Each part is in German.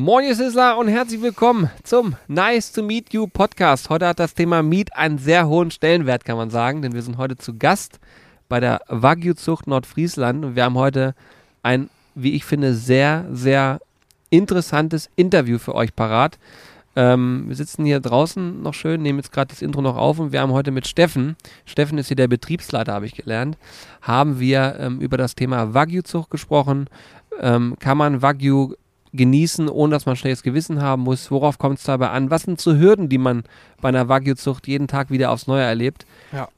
Moin, ihr Sizzler und herzlich willkommen zum Nice to Meet You Podcast. Heute hat das Thema Meet einen sehr hohen Stellenwert, kann man sagen, denn wir sind heute zu Gast bei der Wagyu-Zucht Nordfriesland und wir haben heute ein, wie ich finde, sehr, sehr interessantes Interview für euch parat. Ähm, wir sitzen hier draußen noch schön, nehmen jetzt gerade das Intro noch auf und wir haben heute mit Steffen, Steffen ist hier der Betriebsleiter, habe ich gelernt, haben wir ähm, über das Thema Wagyu-Zucht gesprochen. Ähm, kann man Wagyu genießen, ohne dass man schlechtes Gewissen haben muss? Worauf kommt es dabei an? Was sind so Hürden, die man bei einer Wagyu-Zucht jeden Tag wieder aufs Neue erlebt? Ja.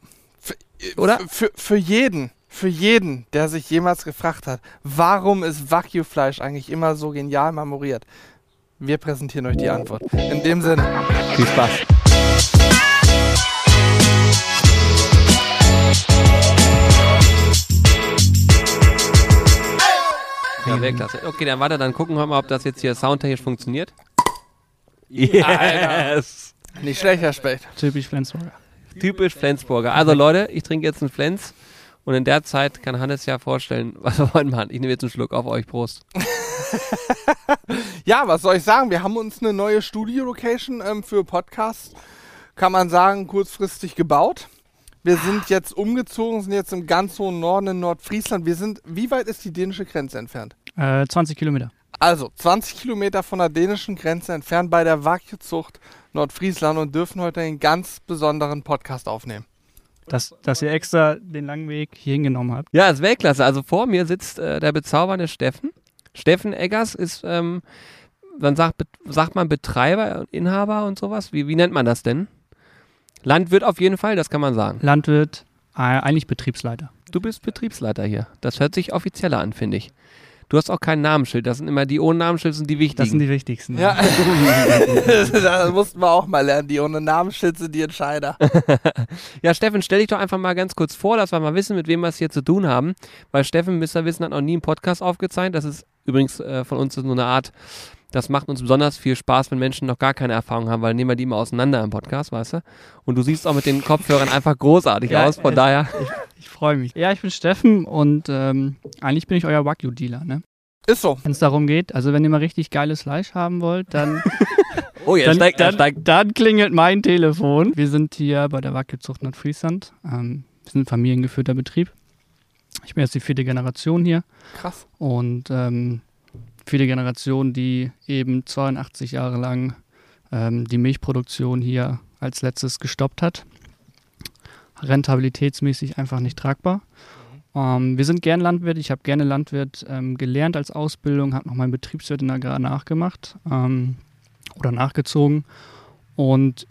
Für, Oder? Für, für jeden, für jeden, der sich jemals gefragt hat, warum ist Wagyu-Fleisch eigentlich immer so genial marmoriert? Wir präsentieren euch die Antwort. In dem Sinne. Viel Spaß. Ja, Weltklasse. Okay, dann warte, dann gucken wir mal, ob das jetzt hier soundtechnisch funktioniert. Yes! Nicht schlecht, Herr Specht. Typisch Flensburger. Typisch Flensburger. Also Leute, ich trinke jetzt einen Flens und in der Zeit kann Hannes ja vorstellen, was wir wollen machen. Ich nehme jetzt einen Schluck auf euch. Prost. Ja, was soll ich sagen? Wir haben uns eine neue Studio-Location ähm, für Podcasts, kann man sagen, kurzfristig gebaut. Wir sind jetzt umgezogen, sind jetzt im ganz hohen Norden in Nordfriesland. Wir sind, wie weit ist die dänische Grenze entfernt? Äh, 20 Kilometer. Also 20 Kilometer von der dänischen Grenze entfernt bei der Wagyu-Zucht Nordfriesland und dürfen heute einen ganz besonderen Podcast aufnehmen. Dass, dass ihr extra den langen Weg hier hingenommen habt. Ja, ist Weltklasse. Also vor mir sitzt äh, der bezaubernde Steffen. Steffen Eggers ist, ähm, man sagt, sagt man Betreiber, Inhaber und sowas. Wie, wie nennt man das denn? Landwirt auf jeden Fall, das kann man sagen. Landwirt, äh, eigentlich Betriebsleiter. Du bist Betriebsleiter hier. Das hört sich offizieller an, finde ich. Du hast auch kein Namensschild. Das sind immer die ohne Namensschild sind die wichtigen. Das sind die wichtigsten. Ja, das mussten wir auch mal lernen. Die ohne Namensschild sind die Entscheider. Ja, Steffen, stell dich doch einfach mal ganz kurz vor, dass wir mal wissen, mit wem wir es hier zu tun haben. Weil Steffen, müsst ihr wissen, hat noch nie einen Podcast aufgezeichnet. Das ist übrigens äh, von uns so eine Art, das macht uns besonders viel Spaß, wenn Menschen noch gar keine Erfahrung haben, weil nehmen wir die immer auseinander im Podcast, weißt du? Und du siehst auch mit den Kopfhörern einfach großartig Ja, aus. Von äh, daher, Ich freue mich. Ja, ich bin Steffen und ähm, eigentlich bin ich euer Wagyu-Dealer. Ne? Ist so. Wenn es darum geht, also wenn ihr mal richtig geiles Fleisch haben wollt, dann, oh, er dann, steigt, dann, steigt. dann klingelt mein Telefon. Wir sind hier bei der Wagyu-Zucht Nordfriesland. Ähm, wir sind ein familiengeführter Betrieb. Ich bin jetzt die vierte Generation hier. Krass. Und ähm, viele Generationen, die eben 82 Jahre lang ähm, die Milchproduktion hier als letztes gestoppt hat. Rentabilitätsmäßig einfach nicht tragbar. Ähm, wir sind gern Landwirt. Ich habe gerne Landwirt ähm, gelernt als Ausbildung, habe noch meinen Betriebswirt in Agrar nachgemacht ähm, oder nachgezogen. Und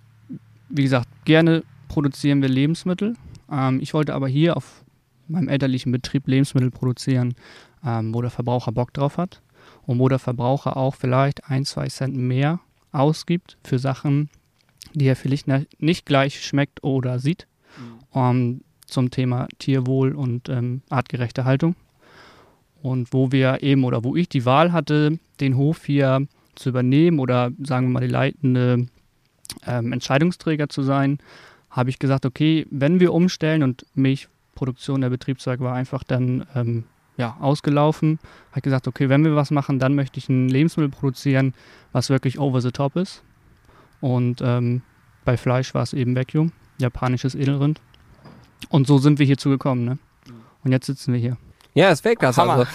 wie gesagt, gerne produzieren wir Lebensmittel. Ähm, ich wollte aber hier auf meinem elterlichen Betrieb Lebensmittel produzieren, ähm, wo der Verbraucher Bock drauf hat und wo der Verbraucher auch vielleicht ein, zwei Cent mehr ausgibt für Sachen, die er vielleicht nicht gleich schmeckt oder sieht, ähm, zum Thema Tierwohl und ähm, artgerechte Haltung. Und wo wir eben oder wo ich die Wahl hatte, den Hof hier zu übernehmen oder sagen wir mal die leitende ähm, Entscheidungsträger zu sein, habe ich gesagt, okay, wenn wir umstellen und Milchproduktion der Betriebszweig war einfach dann ähm, ja, ausgelaufen, habe ich gesagt, okay, wenn wir was machen, dann möchte ich ein Lebensmittel produzieren, was wirklich over the top ist. Und ähm, bei Fleisch war es eben Vacuum, japanisches Edelrind. Und so sind wir hierzu gekommen, ne? Und jetzt sitzen wir hier. Ja, ist Weltklasse. Also,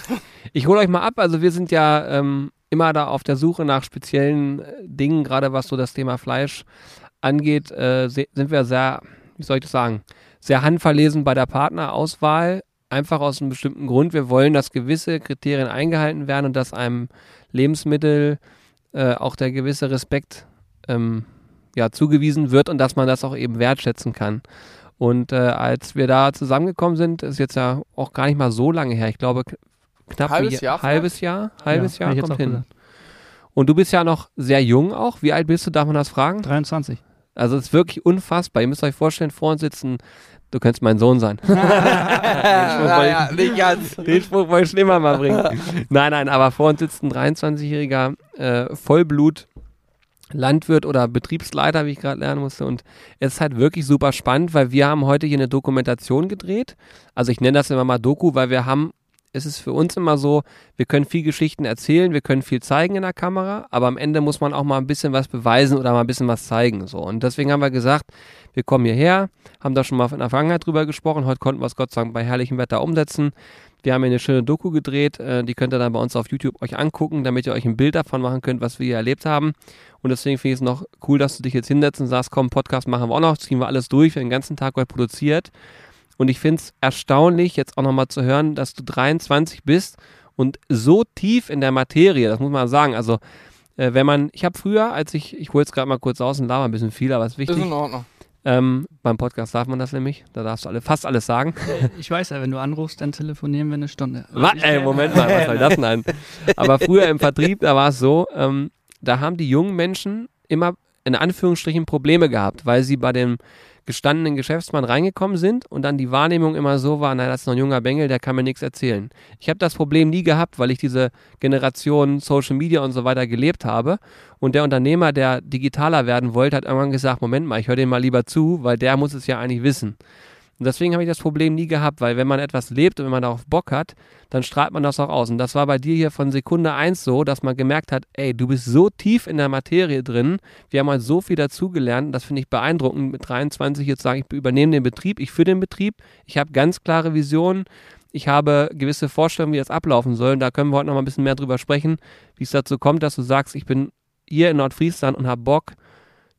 ich hole euch mal ab. Also wir sind ja ähm, immer da auf der Suche nach speziellen äh, Dingen, gerade was so das Thema Fleisch angeht, äh, sind wir sehr, wie soll ich das sagen, sehr handverlesen bei der Partnerauswahl. Einfach aus einem bestimmten Grund. Wir wollen, dass gewisse Kriterien eingehalten werden und dass einem Lebensmittel äh, auch der gewisse Respekt ähm, ja, zugewiesen wird und dass man das auch eben wertschätzen kann. Und äh, als wir da zusammengekommen sind, ist jetzt ja auch gar nicht mal so lange her. Ich glaube, knapp ein Halbes Jahr halbes Jahr, halbes Ja, Jahr ich kommt hin. gesagt. Und du bist ja noch sehr jung auch. Wie alt bist du? Darf man das fragen? 23. Also es ist wirklich unfassbar. Ihr müsst euch vorstellen, vor uns sitzen, du könntest mein Sohn sein. naja, nicht ganz. Den Spruch wollte ich schon immer mal bringen. Nein, nein, aber vor uns sitzt ein 23-jähriger äh, Vollblut Landwirt oder Betriebsleiter, wie ich gerade lernen musste. Und es ist halt wirklich super spannend, weil wir haben heute hier eine Dokumentation gedreht. Also ich nenne das immer mal Doku, weil wir haben es ist für uns immer so, wir können viel Geschichten erzählen, wir können viel zeigen in der Kamera, aber am Ende muss man auch mal ein bisschen was beweisen oder mal ein bisschen was zeigen. So. Und deswegen haben wir gesagt, wir kommen hierher, haben da schon mal in der Vergangenheit drüber gesprochen, heute konnten wir es Gott sei Dank bei herrlichem Wetter umsetzen. Wir haben hier eine schöne Doku gedreht, äh, die könnt ihr dann bei uns auf YouTube euch angucken, damit ihr euch ein Bild davon machen könnt, was wir hier erlebt haben. Und deswegen finde ich es noch cool, dass du dich jetzt hinsetzt und sagst, komm, Podcast machen wir auch noch, ziehen wir alles durch, wir haben den ganzen Tag heute produziert. Und ich finde es erstaunlich, jetzt auch nochmal zu hören, dass du 23 bist und so tief in der Materie, das muss man sagen. Also, äh, wenn man, ich habe früher, als ich, ich hole jetzt gerade mal kurz aus und laber ein bisschen viel, aber es ist wichtig. Ist in Ordnung. Ähm, beim Podcast darf man das nämlich, da darfst du alle, fast alles sagen. Ich weiß ja, wenn du anrufst, dann telefonieren wir eine Stunde. Was? Ey, Moment mal, was soll das denn? Aber früher im Vertrieb, da war es so, ähm, da haben die jungen Menschen immer in Anführungsstrichen Probleme gehabt, weil sie bei dem gestandenen Geschäftsmann reingekommen sind und dann die Wahrnehmung immer so war, na, das ist noch ein junger Bengel, der kann mir nichts erzählen. Ich habe das Problem nie gehabt, weil ich diese Generation Social Media und so weiter gelebt habe. Und der Unternehmer, der digitaler werden wollte, hat irgendwann gesagt, Moment mal, ich höre dem mal lieber zu, weil der muss es ja eigentlich wissen. Und deswegen habe ich das Problem nie gehabt, weil wenn man etwas lebt und wenn man darauf Bock hat, dann strahlt man das auch aus. Und das war bei dir hier von Sekunde eins so, dass man gemerkt hat, ey, du bist so tief in der Materie drin, wir haben halt so viel dazugelernt, das finde ich beeindruckend, mit 23 jetzt sagen, ich übernehme den Betrieb, ich führe den Betrieb, ich habe ganz klare Visionen, ich habe gewisse Vorstellungen, wie das ablaufen soll. Und da können wir heute noch mal ein bisschen mehr drüber sprechen, wie es dazu kommt, dass du sagst, ich bin hier in Nordfriesland und habe Bock,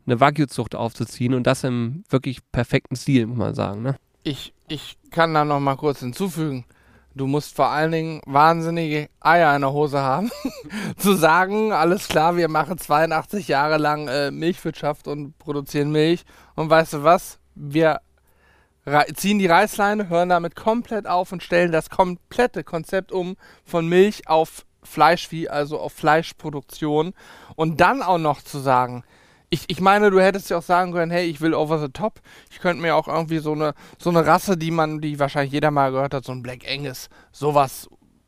eine Wagyu-Zucht aufzuziehen und das im wirklich perfekten Stil, muss man sagen. Ne? Ich, ich kann da noch mal kurz hinzufügen. Du musst vor allen Dingen wahnsinnige Eier in der Hose haben, zu sagen, alles klar, wir machen 82 Jahre lang äh, Milchwirtschaft und produzieren Milch. Und weißt du was? Wir ziehen die Reißleine, hören damit komplett auf und stellen das komplette Konzept um von Milch auf Fleischvieh, also auf Fleischproduktion. Und dann auch noch zu sagen, ich, ich meine, du hättest ja auch sagen können, hey, ich will over the top. Ich könnte mir auch irgendwie so eine, so eine Rasse, die man, die wahrscheinlich jeder mal gehört hat, so ein Black Angus, sowas,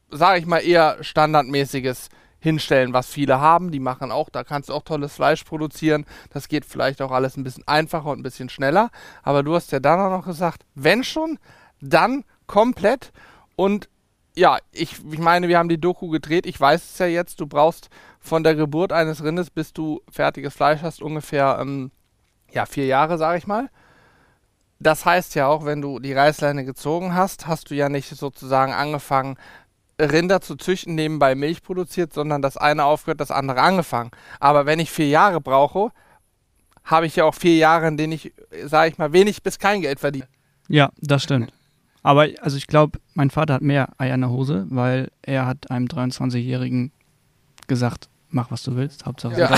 sage ich mal, eher standardmäßiges hinstellen, was viele haben. Die machen auch, da kannst du auch tolles Fleisch produzieren. Das geht vielleicht auch alles ein bisschen einfacher und ein bisschen schneller. Aber du hast ja dann auch noch gesagt, wenn schon, dann komplett. Und ja, ich, ich meine, wir haben die Doku gedreht. Ich weiß es ja jetzt, du brauchst von der Geburt eines Rindes, bis du fertiges Fleisch hast, ungefähr ähm, ja, vier Jahre, sage ich mal. Das heißt ja auch, wenn du die Reißleine gezogen hast, hast du ja nicht sozusagen angefangen, Rinder zu züchten, nebenbei Milch produziert, sondern das eine aufgehört, das andere angefangen. Aber wenn ich vier Jahre brauche, habe ich ja auch vier Jahre, in denen ich, sage ich mal, wenig bis kein Geld verdiene. Ja, das stimmt. Aber also ich glaube, mein Vater hat mehr Eier in der Hose, weil er hat einem 23-Jährigen gesagt, mach was du willst, Hauptsache Ja.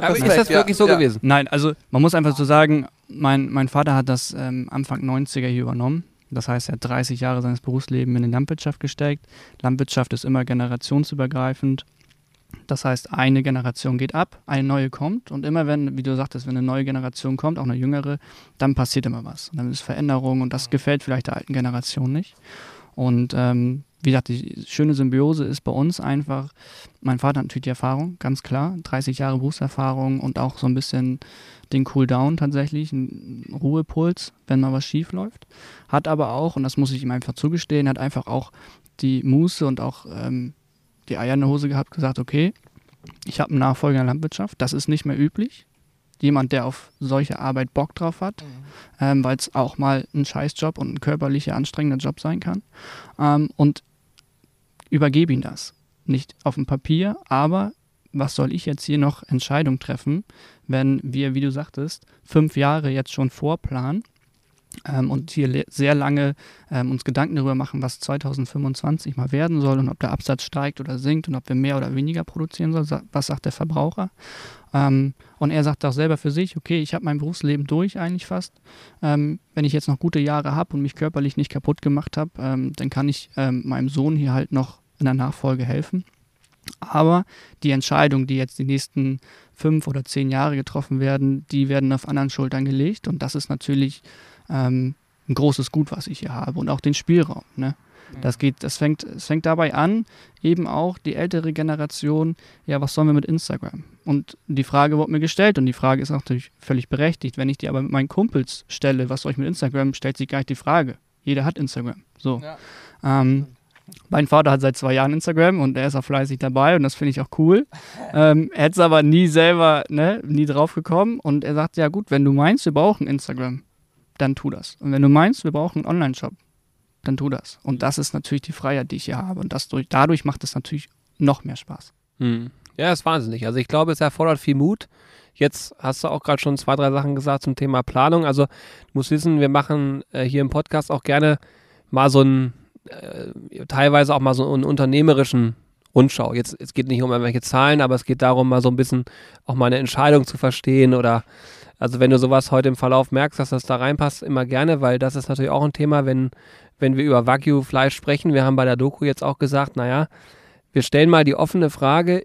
Aber ist das wirklich so ja. gewesen? Nein, also man muss einfach so sagen, mein, mein Vater hat das ähm, Anfang 90er hier übernommen. Das heißt, er hat 30 Jahre seines Berufslebens in die Landwirtschaft gesteckt. Landwirtschaft ist immer generationsübergreifend. Das heißt, eine Generation geht ab, eine neue kommt und immer wenn, wie du sagtest, wenn eine neue Generation kommt, auch eine jüngere, dann passiert immer was. Und dann ist Veränderung und das gefällt vielleicht der alten Generation nicht. Und ähm, wie gesagt, die schöne Symbiose ist bei uns einfach, mein Vater hat natürlich die Erfahrung, ganz klar, 30 Jahre Berufserfahrung und auch so ein bisschen den Cooldown tatsächlich, einen Ruhepuls, wenn mal was schief läuft. Hat aber auch, und das muss ich ihm einfach zugestehen, hat einfach auch die Muße und auch ähm, die Eier in der Hose gehabt, gesagt, okay, ich habe einen Nachfolger in der Landwirtschaft, das ist nicht mehr üblich. Jemand, der auf solche Arbeit Bock drauf hat, ähm, weil es auch mal ein Scheißjob und ein körperlicher, anstrengender Job sein kann. Ähm, und übergebe ihm das. Nicht auf dem Papier, aber was soll ich jetzt hier noch Entscheidungen treffen, wenn wir, wie du sagtest, fünf Jahre jetzt schon vorplanen ähm, und hier sehr lange ähm, uns Gedanken darüber machen, was 2025 mal werden soll und ob der Absatz steigt oder sinkt und ob wir mehr oder weniger produzieren sollen, was sagt der Verbraucher. Ähm, und er sagt auch selber für sich, okay, ich habe mein Berufsleben durch eigentlich fast. Ähm, wenn ich jetzt noch gute Jahre habe und mich körperlich nicht kaputt gemacht habe, ähm, dann kann ich ähm, meinem Sohn hier halt noch in der Nachfolge helfen. Aber die Entscheidungen, die jetzt die nächsten fünf oder zehn Jahre getroffen werden, die werden auf anderen Schultern gelegt. Und das ist natürlich ähm, ein großes Gut, was ich hier habe. Und auch den Spielraum. Ne? Das geht, das fängt, es fängt dabei an, eben auch die ältere Generation, ja, was sollen wir mit Instagram? Und die Frage wurde mir gestellt und die Frage ist natürlich völlig berechtigt. Wenn ich die aber mit meinen Kumpels stelle, was soll ich mit Instagram, stellt sich gar nicht die Frage. Jeder hat Instagram. So. Ja. Ähm, Mein Vater hat seit zwei Jahren Instagram und er ist auch fleißig dabei und das finde ich auch cool. Ähm, er hätte es aber nie selber, ne, nie drauf gekommen und er sagt, ja gut, wenn du meinst, wir brauchen Instagram, dann tu das. Und wenn du meinst, wir brauchen einen Online-Shop, dann tu das. Und das ist natürlich die Freiheit, die ich hier habe und das durch, dadurch macht es natürlich noch mehr Spaß. Hm. Ja, ist wahnsinnig. Also ich glaube, es erfordert viel Mut. Jetzt hast du auch gerade schon zwei, drei Sachen gesagt zum Thema Planung. Also du musst wissen, wir machen äh, hier im Podcast auch gerne mal so einen, äh, teilweise auch mal so einen unternehmerischen Rundschau. Jetzt, es geht nicht um irgendwelche Zahlen, aber es geht darum, mal so ein bisschen auch mal eine Entscheidung zu verstehen oder also wenn du sowas heute im Verlauf merkst, dass das da reinpasst, immer gerne, weil das ist natürlich auch ein Thema, wenn, wenn wir über Wagyu-Fleisch sprechen. Wir haben bei der Doku jetzt auch gesagt, naja, wir stellen mal die offene Frage,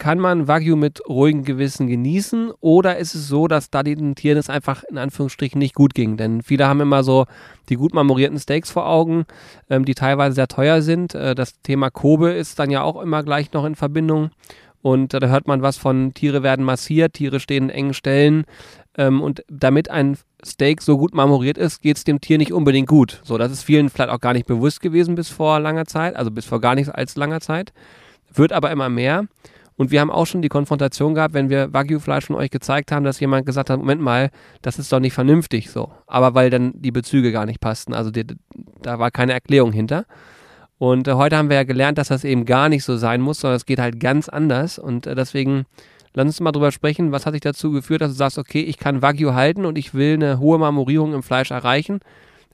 kann man Wagyu mit ruhigem Gewissen genießen oder ist es so, dass da den Tieren es einfach in Anführungsstrichen nicht gut ging? Denn viele haben immer so die gut marmorierten Steaks vor Augen, ähm, die teilweise sehr teuer sind. Äh, das Thema Kobe ist dann ja auch immer gleich noch in Verbindung. Und äh, da hört man was von, Tiere werden massiert, Tiere stehen in engen Stellen. Ähm, und damit ein Steak so gut marmoriert ist, geht es dem Tier nicht unbedingt gut. So, das ist vielen vielleicht auch gar nicht bewusst gewesen bis vor langer Zeit, also bis vor gar nicht als langer Zeit. Wird aber immer mehr. Und wir haben auch schon die Konfrontation gehabt, wenn wir Wagyu-Fleisch von euch gezeigt haben, dass jemand gesagt hat, Moment mal, das ist doch nicht vernünftig so. Aber weil dann die Bezüge gar nicht passten. Also die, da war keine Erklärung hinter. Und äh, heute haben wir ja gelernt, dass das eben gar nicht so sein muss, sondern es geht halt ganz anders. Und äh, deswegen lass uns mal drüber sprechen, was hat dich dazu geführt, dass du sagst, okay, ich kann Wagyu halten und ich will eine hohe Marmorierung im Fleisch erreichen.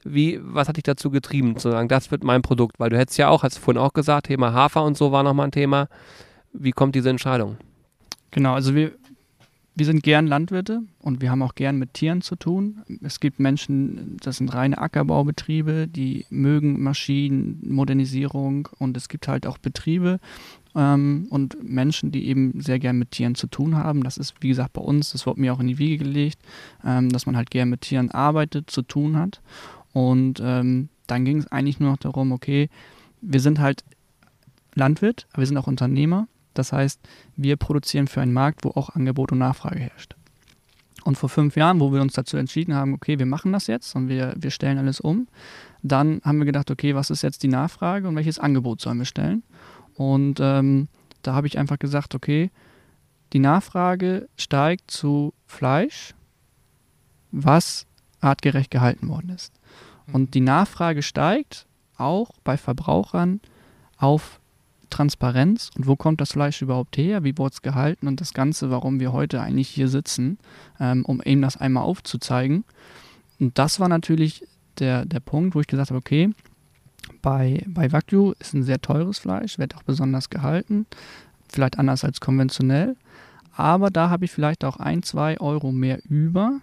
Wie, was hat dich dazu getrieben, zu sagen, das wird mein Produkt? Weil du hättest ja auch, hast du vorhin auch gesagt, Thema Hafer und so war nochmal ein Thema. Wie kommt diese Entscheidung? Genau, also wir, wir sind gern Landwirte und wir haben auch gern mit Tieren zu tun. Es gibt Menschen, das sind reine Ackerbaubetriebe, die mögen Maschinen, Modernisierung und es gibt halt auch Betriebe ähm, und Menschen, die eben sehr gern mit Tieren zu tun haben. Das ist, wie gesagt, bei uns, das wurde mir auch in die Wiege gelegt, ähm, dass man halt gern mit Tieren arbeitet, zu tun hat. Und ähm, dann ging es eigentlich nur noch darum, okay, wir sind halt Landwirt, aber wir sind auch Unternehmer das heißt, wir produzieren für einen Markt, wo auch Angebot und Nachfrage herrscht. Und vor fünf Jahren, wo wir uns dazu entschieden haben, okay, wir machen das jetzt und wir, wir stellen alles um, dann haben wir gedacht, okay, was ist jetzt die Nachfrage und welches Angebot sollen wir stellen? Und ähm, da habe ich einfach gesagt, okay, die Nachfrage steigt zu Fleisch, was artgerecht gehalten worden ist. Und die Nachfrage steigt auch bei Verbrauchern auf Transparenz und wo kommt das Fleisch überhaupt her, wie wurde es gehalten und das Ganze, warum wir heute eigentlich hier sitzen, ähm, um eben das einmal aufzuzeigen. Und das war natürlich der, der Punkt, wo ich gesagt habe, okay, bei, bei Wagyu ist ein sehr teures Fleisch, wird auch besonders gehalten, vielleicht anders als konventionell, aber da habe ich vielleicht auch ein, zwei Euro mehr über,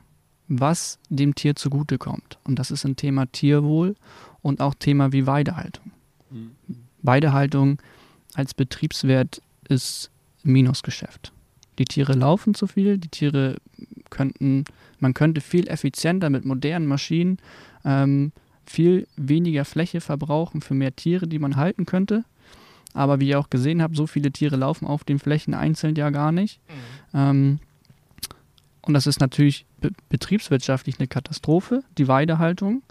was dem Tier zugutekommt. Und das ist ein Thema Tierwohl und auch Thema wie Weidehaltung. Mhm. Weidehaltung als Betriebswert ist Minusgeschäft. Die Tiere laufen zu viel, die Tiere könnten, man könnte viel effizienter mit modernen Maschinen ähm, viel weniger Fläche verbrauchen für mehr Tiere, die man halten könnte. Aber wie ihr auch gesehen habt, so viele Tiere laufen auf den Flächen einzeln ja gar nicht. Mhm. Ähm, und das ist natürlich be betriebswirtschaftlich eine Katastrophe, die Weidehaltung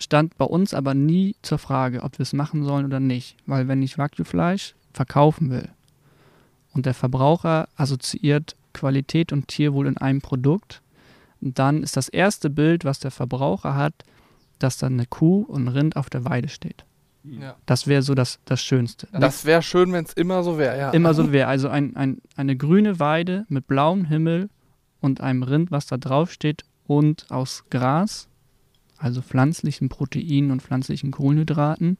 stand bei uns aber nie zur Frage, ob wir es machen sollen oder nicht. Weil wenn ich Wagyu-Fleisch verkaufen will und der Verbraucher assoziiert Qualität und Tierwohl in einem Produkt, dann ist das erste Bild, was der Verbraucher hat, dass dann eine Kuh und ein Rind auf der Weide steht. Ja. Das wäre so das, das Schönste. Das wäre schön, wenn es immer so wäre, ja. Immer so wäre. Also ein, ein, eine grüne Weide mit blauem Himmel und einem Rind, was da drauf steht und aus Gras also pflanzlichen Proteinen und pflanzlichen Kohlenhydraten,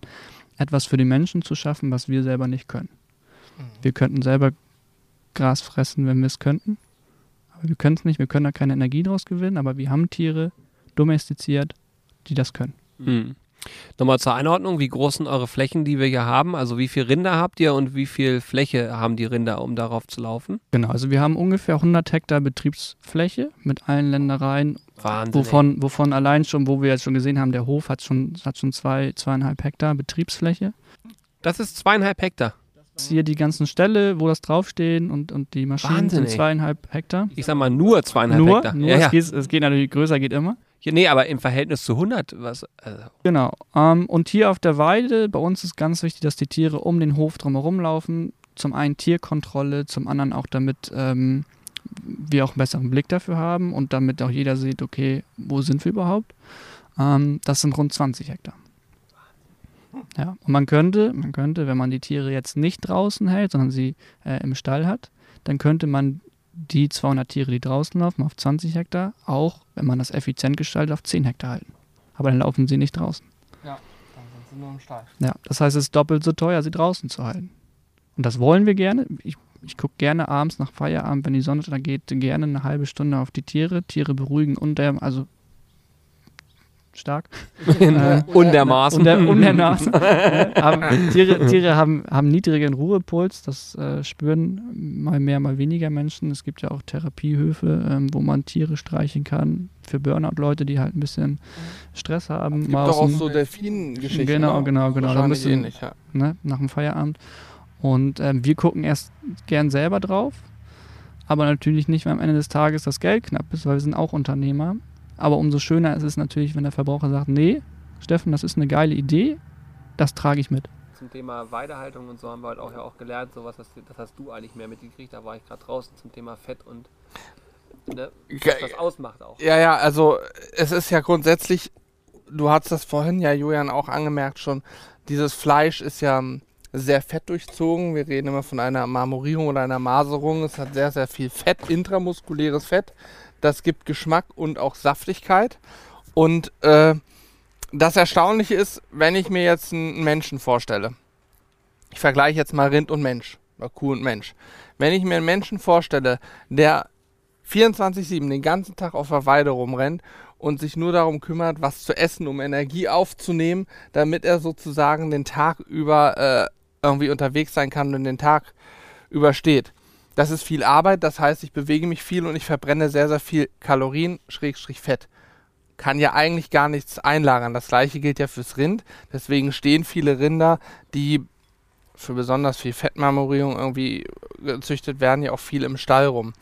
etwas für die Menschen zu schaffen, was wir selber nicht können. Mhm. Wir könnten selber Gras fressen, wenn wir es könnten, aber wir können es nicht, wir können da keine Energie draus gewinnen, aber wir haben Tiere domestiziert, die das können. Mhm. Nochmal zur Einordnung, wie groß sind eure Flächen, die wir hier haben? Also wie viele Rinder habt ihr und wie viel Fläche haben die Rinder, um darauf zu laufen? Genau, also wir haben ungefähr 100 Hektar Betriebsfläche mit allen Ländereien. Wahnsinn. Wovon, wovon allein schon, wo wir jetzt schon gesehen haben, der Hof hat schon, hat schon zwei, zweieinhalb Hektar Betriebsfläche. Das ist zweieinhalb Hektar. Hier die ganzen Ställe, wo das draufstehen und, und die Maschinen Wahnsinn, sind zweieinhalb Hektar. Ich sag mal nur zweieinhalb nur, Hektar. Nur, ja, es, ja. Geht, es geht natürlich größer, geht immer. Ja, nee, aber im Verhältnis zu 100, was. Also. Genau. Ähm, und hier auf der Weide, bei uns ist ganz wichtig, dass die Tiere um den Hof drumherum laufen. Zum einen Tierkontrolle, zum anderen auch damit ähm, wir auch einen besseren Blick dafür haben und damit auch jeder sieht, okay, wo sind wir überhaupt? Ähm, das sind rund 20 Hektar. Ja, und man könnte, man könnte, wenn man die Tiere jetzt nicht draußen hält, sondern sie äh, im Stall hat, dann könnte man die 200 Tiere, die draußen laufen, auf 20 Hektar, auch, wenn man das effizient gestaltet, auf 10 Hektar halten. Aber dann laufen sie nicht draußen. Ja, dann sind sie nur im Stall. Ja, das heißt, es ist doppelt so teuer, sie draußen zu halten. Und das wollen wir gerne. Ich, ich gucke gerne abends nach Feierabend, wenn die Sonne da geht, gerne eine halbe Stunde auf die Tiere. Tiere beruhigen und der, also stark. äh, Untermaßen. Unter, untermaßen. haben, Tiere, Tiere haben, haben niedrigen Ruhepuls, das äh, spüren mal mehr, mal weniger Menschen. Es gibt ja auch Therapiehöfe, ähm, wo man Tiere streichen kann. Für Burnout-Leute, die halt ein bisschen Stress haben. Es gibt doch auch so Delfinen-Geschichten. Genau, genau, genau. Da müssen, ähnlich, ja. ne, nach dem Feierabend. Und ähm, wir gucken erst gern selber drauf, aber natürlich nicht, wenn am Ende des Tages das Geld knapp ist, weil wir sind auch Unternehmer. Aber umso schöner ist es natürlich, wenn der Verbraucher sagt, nee, Steffen, das ist eine geile Idee, das trage ich mit. Zum Thema Weidehaltung und so haben wir halt auch ja auch gelernt, sowas, das, das hast du eigentlich mehr mitgekriegt, da war ich gerade draußen zum Thema Fett und ne, was das ausmacht auch. Ja, ja, also es ist ja grundsätzlich, du hast das vorhin ja, Julian, auch angemerkt schon, dieses Fleisch ist ja sehr fett durchzogen. Wir reden immer von einer Marmorierung oder einer Maserung. Es hat sehr, sehr viel Fett, intramuskuläres Fett. Das gibt Geschmack und auch Saftigkeit. Und äh, das Erstaunliche ist, wenn ich mir jetzt einen Menschen vorstelle, ich vergleiche jetzt mal Rind und Mensch, oder Kuh und Mensch. Wenn ich mir einen Menschen vorstelle, der 24-7 den ganzen Tag auf der Weide rumrennt und sich nur darum kümmert, was zu essen, um Energie aufzunehmen, damit er sozusagen den Tag über äh, irgendwie unterwegs sein kann und den Tag übersteht. Das ist viel Arbeit, das heißt, ich bewege mich viel und ich verbrenne sehr, sehr viel Kalorien, Schrägstrich Fett. Kann ja eigentlich gar nichts einlagern. Das gleiche gilt ja fürs Rind. Deswegen stehen viele Rinder, die für besonders viel Fettmarmorierung irgendwie gezüchtet werden, ja auch viel im Stall rum.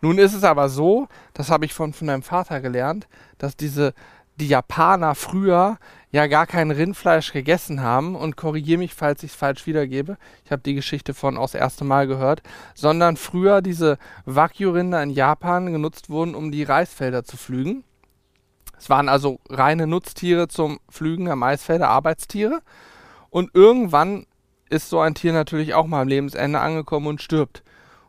Nun ist es aber so, das habe ich von, von meinem Vater gelernt, dass diese die Japaner früher ja gar kein Rindfleisch gegessen haben und korrigiere mich, falls ich es falsch wiedergebe. Ich habe die Geschichte von aus erste Mal gehört, sondern früher diese Wagyu-Rinder in Japan genutzt wurden, um die Reisfelder zu pflügen. Es waren also reine Nutztiere zum Pflügen der Maisfelder, Arbeitstiere. Und irgendwann ist so ein Tier natürlich auch mal am Lebensende angekommen und stirbt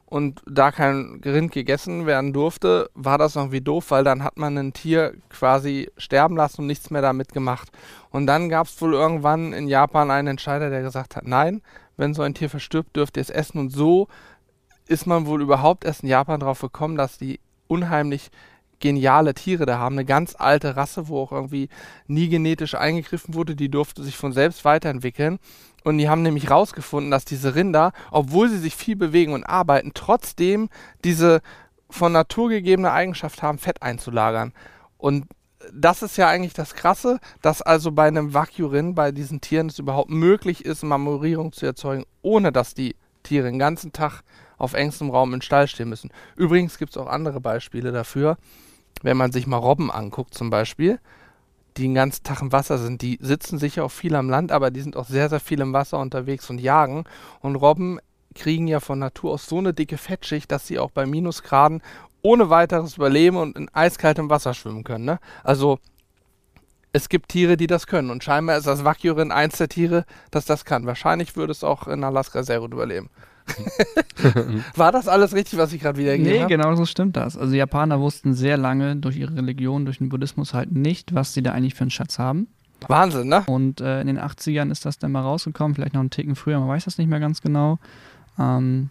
und da kein Rind gegessen werden durfte, war das irgendwie doof, weil dann hat man ein Tier quasi sterben lassen und nichts mehr damit gemacht. Und dann gab es wohl irgendwann in Japan einen Entscheider, der gesagt hat, nein, wenn so ein Tier verstirbt, dürft ihr es essen. Und so ist man wohl überhaupt erst in Japan drauf gekommen, dass die unheimlich geniale Tiere da haben, eine ganz alte Rasse, wo auch irgendwie nie genetisch eingegriffen wurde, die durfte sich von selbst weiterentwickeln. Und die haben nämlich rausgefunden, dass diese Rinder, obwohl sie sich viel bewegen und arbeiten, trotzdem diese von Natur gegebene Eigenschaft haben, Fett einzulagern. Und das ist ja eigentlich das Krasse, dass also bei einem Wagyu-Rind, bei diesen Tieren es überhaupt möglich ist, Marmorierung zu erzeugen, ohne dass die Tiere den ganzen Tag auf engstem Raum im Stall stehen müssen. Übrigens gibt es auch andere Beispiele dafür wenn man sich mal Robben anguckt zum Beispiel, die den ganzen Tag im Wasser sind, die sitzen sicher auch viel am Land, aber die sind auch sehr, sehr viel im Wasser unterwegs und jagen. Und Robben kriegen ja von Natur aus so eine dicke Fettschicht, dass sie auch bei Minusgraden ohne weiteres überleben und in eiskaltem Wasser schwimmen können. Ne? Also es gibt Tiere, die das können. Und scheinbar ist das Wackyurin eins der Tiere, das das kann. Wahrscheinlich würde es auch in Alaska sehr gut überleben. War das alles richtig, was ich gerade wiedergegeben nee, habe? Nee, genau so stimmt das. Also Japaner wussten sehr lange durch ihre Religion, durch den Buddhismus halt nicht, was sie da eigentlich für einen Schatz haben. Wahnsinn, ne? Und äh, in den 80ern ist das dann mal rausgekommen, vielleicht noch einen Ticken früher, man weiß das nicht mehr ganz genau. Ähm,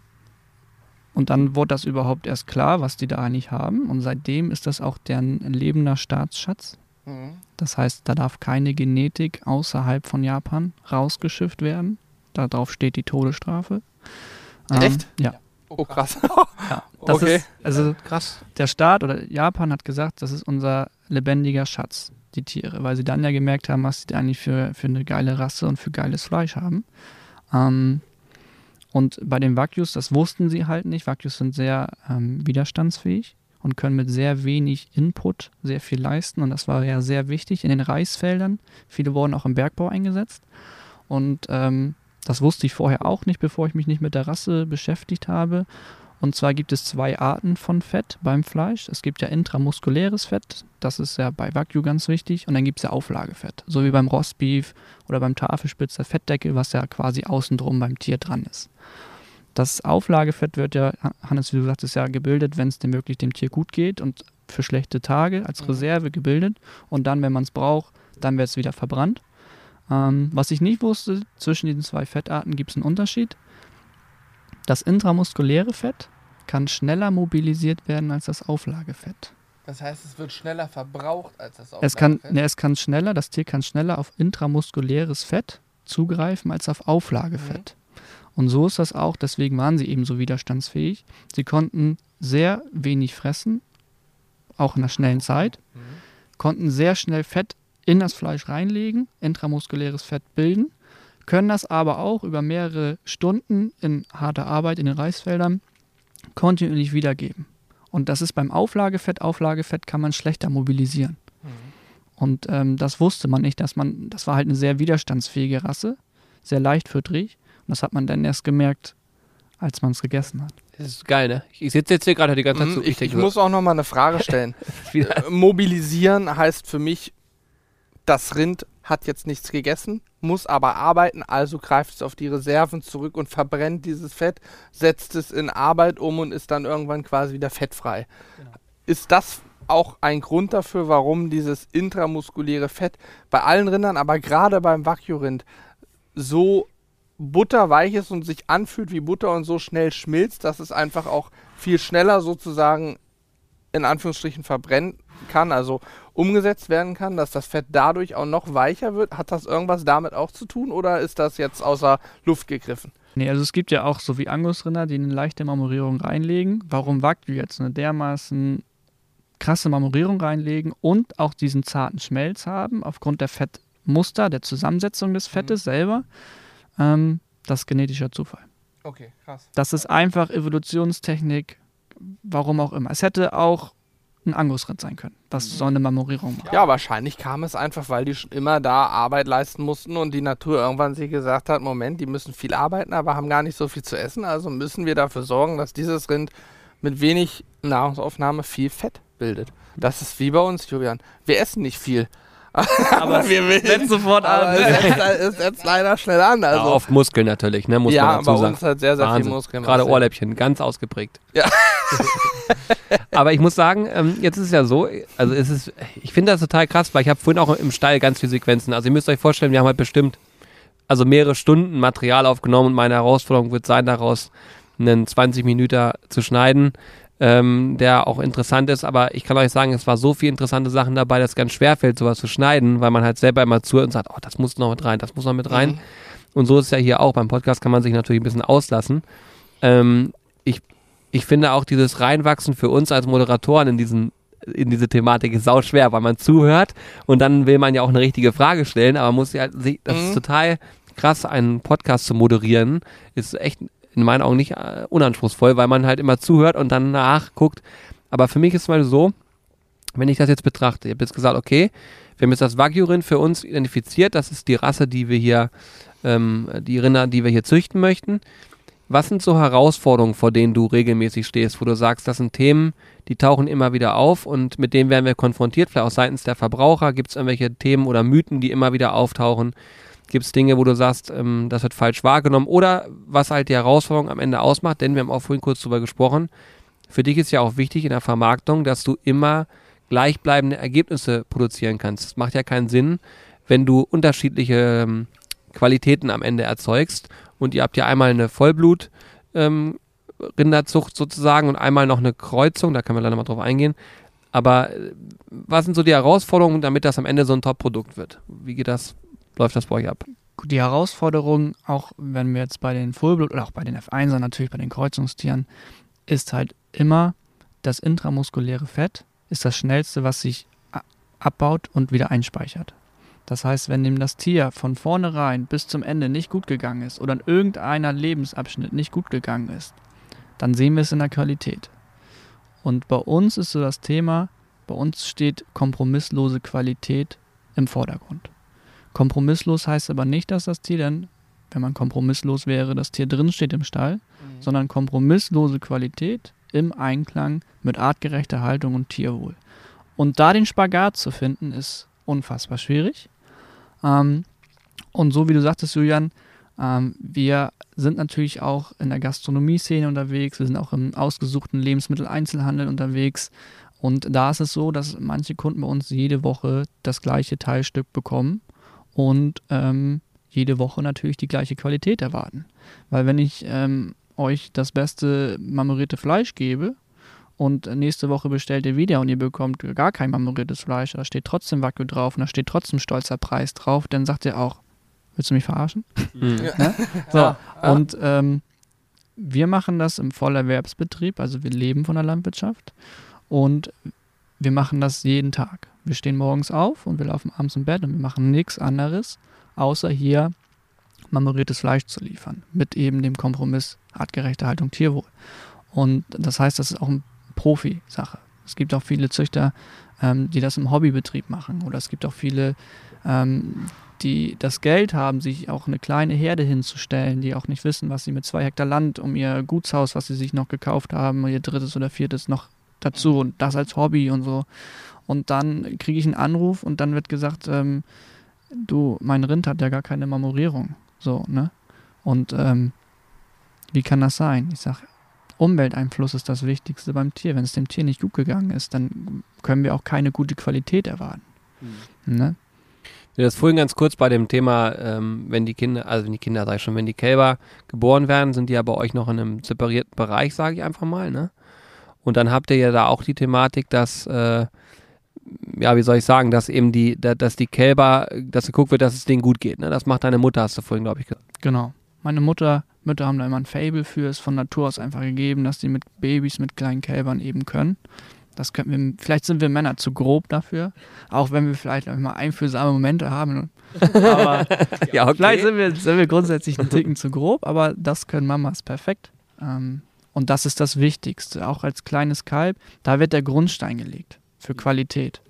und dann wurde das überhaupt erst klar, was die da eigentlich haben. Und seitdem ist das auch deren lebender Staatsschatz. Mhm. Das heißt, da darf keine Genetik außerhalb von Japan rausgeschifft werden. Darauf steht die Todesstrafe. Ähm, Echt? Ja. Oh, krass. ja, okay. Ist, also krass. Der Staat oder Japan hat gesagt, das ist unser lebendiger Schatz, die Tiere, weil sie dann ja gemerkt haben, was sie eigentlich für, für eine geile Rasse und für geiles Fleisch haben. Ähm, und bei den Wagyus, das wussten sie halt nicht. Wagyus sind sehr ähm, widerstandsfähig und können mit sehr wenig Input sehr viel leisten. Und das war ja sehr wichtig in den Reisfeldern. Viele wurden auch im Bergbau eingesetzt. Und ähm, das wusste ich vorher auch nicht, bevor ich mich nicht mit der Rasse beschäftigt habe. Und zwar gibt es zwei Arten von Fett beim Fleisch. Es gibt ja intramuskuläres Fett, das ist ja bei Wagyu ganz wichtig. Und dann gibt es ja Auflagefett, so wie beim Rostbeef oder beim Tafelspitz Fettdeckel, was ja quasi außen drum beim Tier dran ist. Das Auflagefett wird ja, Hannes, wie du sagtest, ja gebildet, wenn es dem wirklich dem Tier gut geht und für schlechte Tage als Reserve gebildet. Und dann, wenn man es braucht, dann wird es wieder verbrannt. Ähm, was ich nicht wusste, zwischen diesen zwei Fettarten gibt es einen Unterschied. Das intramuskuläre Fett kann schneller mobilisiert werden als das Auflagefett. Das heißt, es wird schneller verbraucht als das Es kann, Auflagefett? ne, es kann schneller, das Tier kann schneller auf intramuskuläres Fett zugreifen als auf Auflagefett. Und so ist das auch, deswegen waren sie eben so widerstandsfähig. Sie konnten sehr wenig fressen, auch in einer schnellen Zeit, konnten sehr schnell Fett in das Fleisch reinlegen, intramuskuläres Fett bilden, können das aber auch über mehrere Stunden in harter Arbeit in den Reisfeldern kontinuierlich wiedergeben. Und das ist beim Auflagefett, Auflagefett kann man schlechter mobilisieren. Mhm. Und ähm, das wusste man nicht, dass man, das war halt eine sehr widerstandsfähige Rasse, sehr leichtfüttrig. Und das hat man dann erst gemerkt, als man es gegessen hat. Das ist geil, ne? Ich sitze jetzt hier gerade die ganze Zeit Mhm, zu. ich, ich muss auch noch mal eine Frage stellen. Äh, Mobilisieren heißt für mich, das Rind hat jetzt nichts gegessen, muss aber arbeiten, also greift es auf die Reserven zurück und verbrennt dieses Fett, setzt es in Arbeit um und ist dann irgendwann quasi wieder fettfrei. Ist das auch ein Grund dafür, warum dieses intramuskuläre Fett bei allen Rindern, aber gerade beim Wagyu-Rind so butterweich ist und sich anfühlt wie Butter und so schnell schmilzt, dass es einfach auch viel schneller sozusagen in Anführungsstrichen verbrennen kann, also umgesetzt werden kann, dass das Fett dadurch auch noch weicher wird. Hat das irgendwas damit auch zu tun oder ist das jetzt außer Luft gegriffen? Nee, also es gibt ja auch so wie Angusrinder, die eine leichte Marmorierung reinlegen. Warum Wagyu jetzt eine dermaßen krasse Marmorierung reinlegen und auch diesen zarten Schmelz haben, aufgrund der Fettmuster, der Zusammensetzung des Fettes selber, ähm, das ist genetischer Zufall. Okay, krass. Das ist einfach Evolutionstechnik, warum auch immer. Es hätte auch ein Angusrind sein können, was so eine Marmorierung macht. Ja, wahrscheinlich kam es einfach, weil die schon immer da Arbeit leisten mussten und die Natur irgendwann sich gesagt hat, Moment, die müssen viel arbeiten, aber haben gar nicht so viel zu essen, also müssen wir dafür sorgen, dass dieses Rind mit wenig Nahrungsaufnahme viel Fett bildet. Das ist wie bei uns, Julian. Wir essen nicht viel. Aber wir will- sofort an. es setzt, es setzt leider schnell an. ja, Also, oft Muskeln natürlich, ne? Muss ja, man bei dazu sagen. uns hat sehr, sehr Wahnsinn. viel Muskeln. Gerade Ohrläppchen, ganz ausgeprägt. Ja. Aber ich muss sagen, ähm, jetzt ist es ja so, also es ist, ich finde das total krass, weil ich habe vorhin auch im Stall ganz viele Sequenzen. Also ihr müsst euch vorstellen, wir haben halt bestimmt also mehrere Stunden Material aufgenommen und meine Herausforderung wird sein, daraus einen 20 Minuten zu schneiden, ähm, der auch interessant ist. Aber ich kann euch sagen, es war so viel interessante Sachen dabei, dass es ganz schwer fällt, sowas zu schneiden, weil man halt selber immer zuhört und sagt, oh, das muss noch mit rein, das muss noch mit rein. Mhm. Und so ist es ja hier auch. Beim Podcast kann man sich natürlich ein bisschen auslassen. Ähm, ich, ich finde auch dieses Reinwachsen für uns als Moderatoren in diesen in diese Thematik ist sau schwer, weil man zuhört und dann will man ja auch eine richtige Frage stellen, aber man muss ja halt, das Mhm. ist total krass, einen Podcast zu moderieren, ist echt in meinen Augen nicht äh, unanspruchsvoll, weil man halt immer zuhört und dann nachguckt. Aber für mich ist es mal so, wenn ich das jetzt betrachte, ich habe jetzt gesagt, okay, wir haben jetzt das Wagyu-Rind für uns identifiziert, das ist die Rasse, die wir hier, ähm, die Rinder, die wir hier züchten möchten. Was sind so Herausforderungen, vor denen du regelmäßig stehst, wo du sagst, das sind Themen, die tauchen immer wieder auf und mit denen werden wir konfrontiert, vielleicht auch seitens der Verbraucher? Gibt es irgendwelche Themen oder Mythen, die immer wieder auftauchen? Gibt es Dinge, wo du sagst, ähm, das wird falsch wahrgenommen? Oder was halt die Herausforderung am Ende ausmacht, denn wir haben auch vorhin kurz drüber gesprochen, für dich ist ja auch wichtig in der Vermarktung, dass du immer gleichbleibende Ergebnisse produzieren kannst. Es macht ja keinen Sinn, wenn du unterschiedliche ähm, Qualitäten am Ende erzeugst und ihr habt ja einmal eine Vollblut ähm, Rinderzucht sozusagen und einmal noch eine Kreuzung, da können wir leider mal drauf eingehen. Aber äh, was sind so die Herausforderungen, damit das am Ende so ein Top-Produkt wird? Wie geht das, läuft das bei euch ab? Die Herausforderung, auch wenn wir jetzt bei den Vollblut oder auch bei den F1ern, natürlich bei den Kreuzungstieren, ist halt immer das intramuskuläre Fett ist das schnellste, was sich abbaut und wieder einspeichert. Das heißt, wenn dem das Tier von vornherein bis zum Ende nicht gut gegangen ist oder in irgendeiner Lebensabschnitt nicht gut gegangen ist, dann sehen wir es in der Qualität. Und bei uns ist so das Thema, bei uns steht kompromisslose Qualität im Vordergrund. Kompromisslos heißt aber nicht, dass das Tier dann, wenn man kompromisslos wäre, das Tier drin steht im Stall, Mhm. sondern kompromisslose Qualität im Einklang mit artgerechter Haltung und Tierwohl. Und da den Spagat zu finden, ist unfassbar schwierig. Ähm, und so wie du sagtest, Julian, ähm, wir sind natürlich auch in der Gastronomie-Szene unterwegs, wir sind auch im ausgesuchten Lebensmitteleinzelhandel unterwegs. Und da ist es so, dass manche Kunden bei uns jede Woche das gleiche Teilstück bekommen und ähm, jede Woche natürlich die gleiche Qualität erwarten. Weil wenn ich ähm, euch das beste marmorierte Fleisch gebe und nächste Woche bestellt ihr wieder und ihr bekommt gar kein marmoriertes Fleisch, da steht trotzdem Wagyu drauf und da steht trotzdem stolzer Preis drauf, dann sagt ihr auch, willst du mich verarschen? Mhm. Ja. So, Ja, ja. und ähm, wir machen das im Vollerwerbsbetrieb, also wir leben von der Landwirtschaft und wir machen das jeden Tag. Wir stehen morgens auf und wir laufen abends im Bett und wir machen nichts anderes, außer hier marmoriertes Fleisch zu liefern, mit eben dem Kompromiss artgerechte Haltung Tierwohl. Und das heißt, das ist auch eine Profi-Sache. Es gibt auch viele Züchter, ähm, die das im Hobbybetrieb machen oder es gibt auch viele, ähm, die das Geld haben, sich auch eine kleine Herde hinzustellen, die auch nicht wissen, was sie mit zwei Hektar Land um ihr Gutshaus, was sie sich noch gekauft haben, ihr drittes oder viertes noch dazu und das als Hobby und so. Und dann kriege ich einen Anruf und dann wird gesagt, ähm, du, mein Rind hat ja gar keine Marmorierung. So, ne? Und ähm, wie kann das sein? Ich sage, Umwelteinfluss ist das Wichtigste beim Tier. Wenn es dem Tier nicht gut gegangen ist, dann können wir auch keine gute Qualität erwarten. Ne? Ja, Das vorhin ganz kurz bei dem Thema, ähm, wenn die Kinder, also wenn die Kinder, sag ich schon, wenn die Kälber geboren werden, sind die ja bei euch noch in einem separierten Bereich, sage ich einfach mal, ne? Und dann habt ihr ja da auch die Thematik, dass, äh, ja, wie soll ich sagen, dass eben die, da, dass die Kälber, dass geguckt wird, dass es denen gut geht, ne? Das macht deine Mutter, hast du vorhin, glaube ich, gesagt. Genau. Meine Mutter, Mütter haben da immer ein Fable für, ist von Natur aus einfach gegeben, dass die mit Babys, mit kleinen Kälbern eben können. Das könnten wir, vielleicht sind wir Männer zu grob dafür, auch wenn wir vielleicht mal einfühlsame Momente haben. Aber Ja, vielleicht sind wir, sind wir grundsätzlich einen Ticken zu grob, aber das können Mamas perfekt. Ähm, und das ist das Wichtigste, auch als kleines Kalb. Da wird der Grundstein gelegt für Qualität.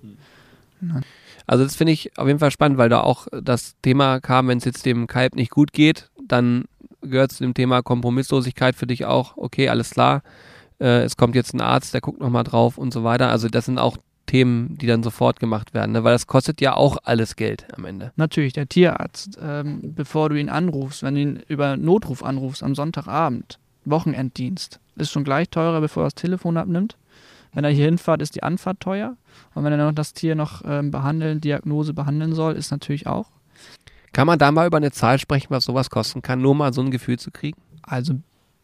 Also das finde ich auf jeden Fall spannend, weil da auch das Thema kam, wenn es jetzt dem Kalb nicht gut geht, dann gehört zu dem Thema Kompromisslosigkeit für dich auch, okay, alles klar, äh, es kommt jetzt ein Arzt, der guckt nochmal drauf und so weiter. Also das sind auch Themen, die dann sofort gemacht werden, ne? weil das kostet ja auch alles Geld am Ende. Natürlich, der Tierarzt, ähm, bevor du ihn anrufst, wenn du ihn über Notruf anrufst am Sonntagabend, Wochenenddienst, ist schon gleich teurer, bevor er das Telefon abnimmt. Wenn er hier hinfährt, ist die Anfahrt teuer. Und wenn er dann noch das Tier noch ähm, behandeln, Diagnose behandeln soll, ist natürlich auch. Kann man da mal über eine Zahl sprechen, was sowas kosten kann, nur mal so ein Gefühl zu kriegen? Also